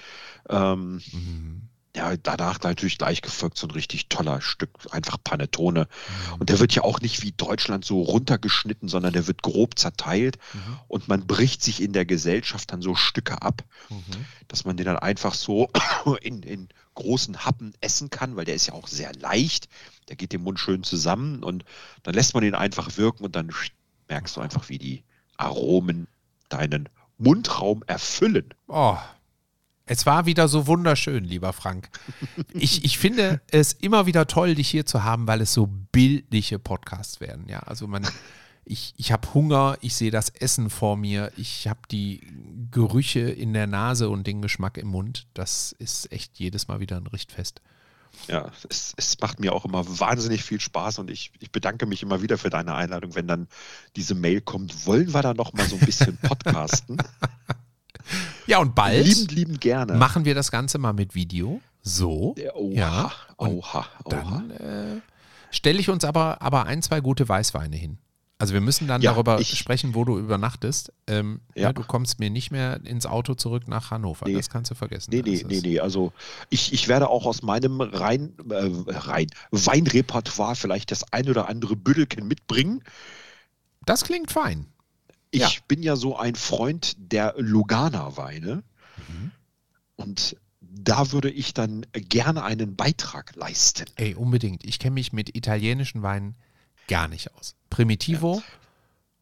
ähm, Mhm. Ja, danach natürlich gleich gefolgt so ein richtig toller Stück, einfach Panettone. Mhm. Und der wird ja auch nicht wie Deutschland so runtergeschnitten, sondern der wird grob zerteilt Mhm. und man bricht sich in der Gesellschaft dann so Stücke ab, Mhm. dass man den dann einfach so <coughs> in, in großen Happen essen kann, weil der ist ja auch sehr leicht. Der geht im Mund schön zusammen und dann lässt man ihn einfach wirken und dann merkst du einfach, wie die Aromen deinen Mundraum erfüllen. Oh, es war wieder so wunderschön, lieber Frank. Ich, ich finde es immer wieder toll, dich hier zu haben, weil es so bildliche Podcasts werden. Ja, also man, ich, ich habe Hunger, ich sehe das Essen vor mir, ich habe die Gerüche in der Nase und den Geschmack im Mund. Das ist echt jedes Mal wieder ein Richtfest. Ja, es, es macht mir auch immer wahnsinnig viel Spaß und ich, ich bedanke mich immer wieder für deine Einladung, wenn dann diese Mail kommt. Wollen wir da noch mal so ein bisschen <laughs> podcasten? Ja, und bald liebend, liebend gerne. machen wir das Ganze mal mit Video. So. Oha, Ja, und oha, oha. Dann äh, stelle ich uns aber, aber ein, zwei gute Weißweine hin. Also wir müssen dann Ja, darüber ich- sprechen, wo du übernachtest. Ähm, Ja. ne, du kommst mir nicht mehr ins Auto zurück nach Hannover. Nee. Das kannst du vergessen. Nee, nee, nee, nee. Also ich, ich werde auch aus meinem Rhein, äh, Rhein, Weinrepertoire vielleicht das ein oder andere Büdelchen mitbringen. Das klingt fein. Ich Ja. bin ja so ein Freund der Lugana-Weine. Mhm. Und da würde ich dann gerne einen Beitrag leisten. Ey, unbedingt. Ich kenne mich mit italienischen Weinen gar nicht aus. Primitivo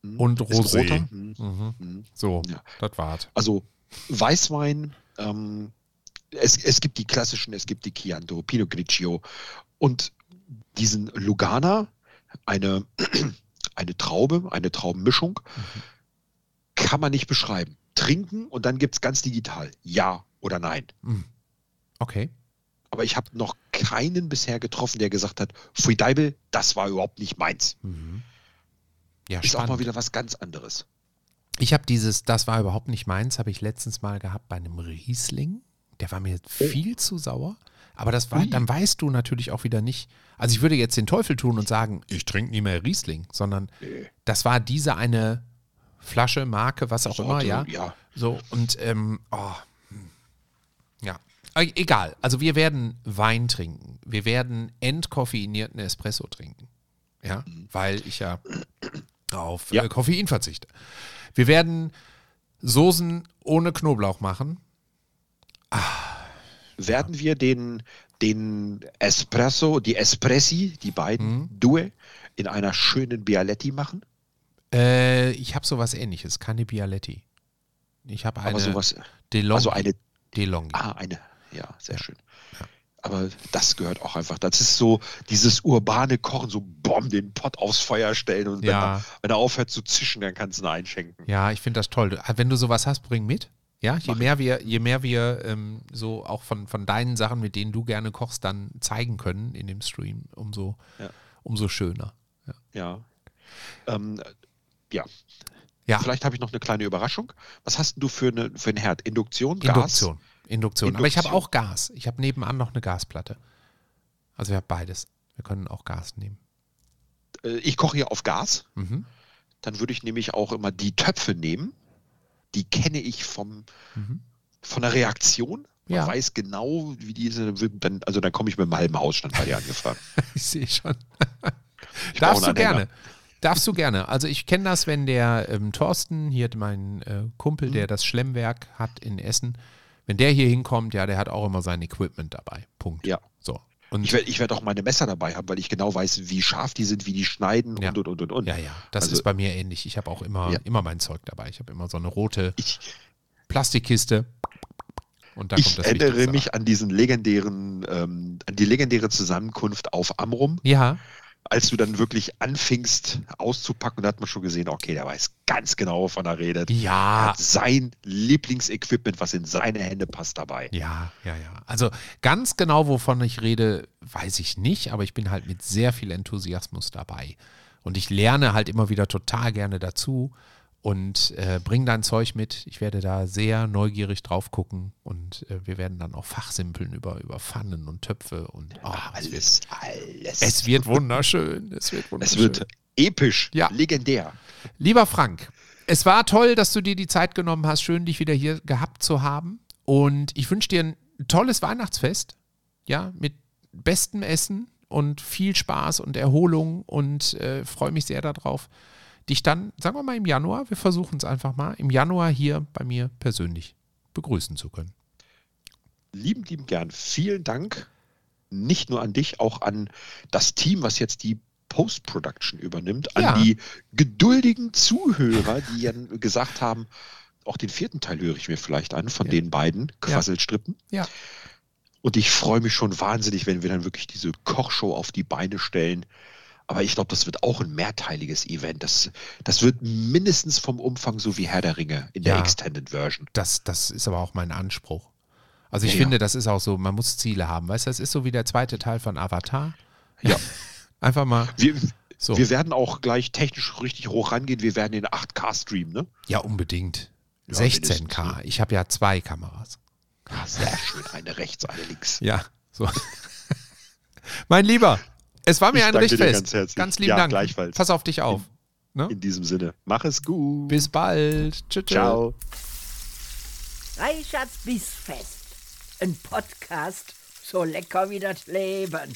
Hm? und Ist ein Rosé. Hm. Mhm. Hm. So, Ja. das war's. Also Weißwein, ähm, es, es gibt die klassischen, es gibt die Chianti, Pinot Grigio und diesen Lugana, eine, <clears throat> eine Traube, eine Traubenmischung, kann man nicht beschreiben. Trinken und dann gibt es ganz digital, ja oder nein. Mhm. Okay. Aber ich habe noch keinen bisher getroffen, der gesagt hat, Pfui Deibel, das war überhaupt nicht meins. Mhm. Ja, Ist auch spannend. mal wieder was ganz anderes. Ich habe dieses, das war überhaupt nicht meins, habe ich letztens mal gehabt bei einem Riesling. Der war mir viel zu sauer. Aber das war, dann weißt du natürlich auch wieder nicht. Also ich würde jetzt den Teufel tun und sagen, ich trinke nie mehr Riesling, sondern das war diese eine Flasche, Marke, was auch immer, Sorte, ja. ja. So, und ähm, oh, hm. ja. Egal. Also wir werden Wein trinken. Wir werden entkoffeinierten Espresso trinken. Ja, weil ich ja auf Ja. Äh, Koffein verzichte. Wir werden Soßen ohne Knoblauch machen. werden wir den, den Espresso, die Espressi, die beiden Due, in einer schönen Bialetti machen? Äh, ich habe sowas ähnliches, keine Bialetti. Ich habe eine Aber sowas, DeLonghi. also eine, DeLonghi. ah, eine, ja, sehr schön. Aber das gehört auch einfach. Das ist so dieses urbane Kochen, so bomb, den Pott aufs Feuer stellen und wenn, Ja. er, wenn er aufhört zu zischen, dann kannst du ihn einschenken. Ja, ich finde das toll. Du- Wenn du sowas hast, bring mit. Ja, je Mach mehr wir, je mehr wir ähm, so auch von, von deinen Sachen, mit denen du gerne kochst, dann zeigen können in dem Stream, umso, Ja. umso schöner. Ja. Ja. Ähm, ja. Ja. Vielleicht habe ich noch eine kleine Überraschung. Was hast du für, eine, für einen Herd? Induktion, Gas? Induktion. Induktion. Aber ich habe Induktion. auch Gas. Ich habe nebenan noch eine Gasplatte. Also wir haben beides. Wir können auch Gas nehmen. Äh, Ich koche hier auf Gas. Mhm. Dann würde ich nämlich auch immer die Töpfe nehmen. Die kenne ich vom, Mhm. von der Reaktion. Man Ja. weiß genau, wie diese, dann, also dann komme ich mit einem halben Hausstand bei dir angefahren. <laughs> Ich sehe schon. Ich Darfst du gerne. Anhänger. Darfst du gerne. Also ich kenne das, wenn der ähm, Thorsten, hier mein äh, Kumpel, Mhm. der das Schlemmwerk hat in Essen, wenn der hier hinkommt, ja, der hat auch immer sein Equipment dabei. Punkt. Ja. So. Und Ich werde werd auch meine Messer dabei haben, weil ich genau weiß, wie scharf die sind, wie die schneiden Ja. und und und und. und. ja, ja, das Also- ist bei mir ähnlich. Ich habe auch immer, Ja. immer mein Zeug dabei. Ich habe immer so eine rote Ich, Plastikkiste. Und da ich kommt das erinnere mich an diesen legendären, ähm, an die legendäre Zusammenkunft auf Amrum, Ja, als du dann wirklich anfingst auszupacken hat man schon gesehen, okay, der weiß ganz genau, wovon er redet. Er ja, hat sein Lieblingsequipment, was in seine Hände passt, dabei. Ja, ja, ja. Also ganz genau, wovon ich rede, weiß ich nicht, aber ich bin halt mit sehr viel Enthusiasmus dabei. Und ich lerne halt immer wieder total gerne dazu und äh, bringe dein Zeug mit. Ich werde da sehr neugierig drauf gucken und äh, wir werden dann auch fachsimpeln über, über Pfannen und Töpfe und oh, es, wird, Alles, alles. es wird wunderschön. Es wird es wunderschön. wird episch, Ja. legendär. Lieber Frank, Es war toll, dass du dir die Zeit genommen hast. Schön, dich wieder hier gehabt zu haben. Und ich wünsche dir ein tolles Weihnachtsfest. Ja, mit bestem Essen und viel Spaß und Erholung und äh, freue mich sehr darauf, dich dann, sagen wir mal im Januar, wir versuchen es einfach mal, im Januar hier bei mir persönlich begrüßen zu können. Lieben, lieben gern. Vielen Dank. Nicht nur an dich, auch an das Team, was jetzt die Post-Production übernimmt, an Ja. die geduldigen Zuhörer, die ja <laughs> gesagt haben, auch den vierten Teil höre ich mir vielleicht an von Ja. den beiden Quasselstrippen. Ja. Und ich freue mich schon wahnsinnig, wenn wir dann wirklich diese Kochshow auf die Beine stellen. Aber ich glaube, das wird auch ein mehrteiliges Event. Das, das wird mindestens vom Umfang so wie Herr der Ringe in der Ja. Extended Version. Das, das ist aber auch mein Anspruch. Also ich Ja, finde, das ist auch so, man muss Ziele haben. Weißt du, das ist so wie der zweite Teil von Avatar. Ja. <laughs> Einfach mal Wir, so. wir werden auch gleich technisch richtig hoch rangehen. Wir werden in 8K streamen, ne? ja, unbedingt. Ja, 16K. mindestens, ne? Ich habe ja zwei Kameras. Ah, Sehr schön. Eine rechts, eine links. Ja, so. <laughs> mein Lieber, es war mir Ich ein dir Richtfest. ganz herzlich. Ganz lieben Ja, Dank. gleichfalls. Pass auf dich auf. Ne? In diesem Sinne. Mach es gut. Bis bald. Tschüss. tschüss. Ciao. Reichards Bissfest. Ein Podcast so lecker wie das Leben.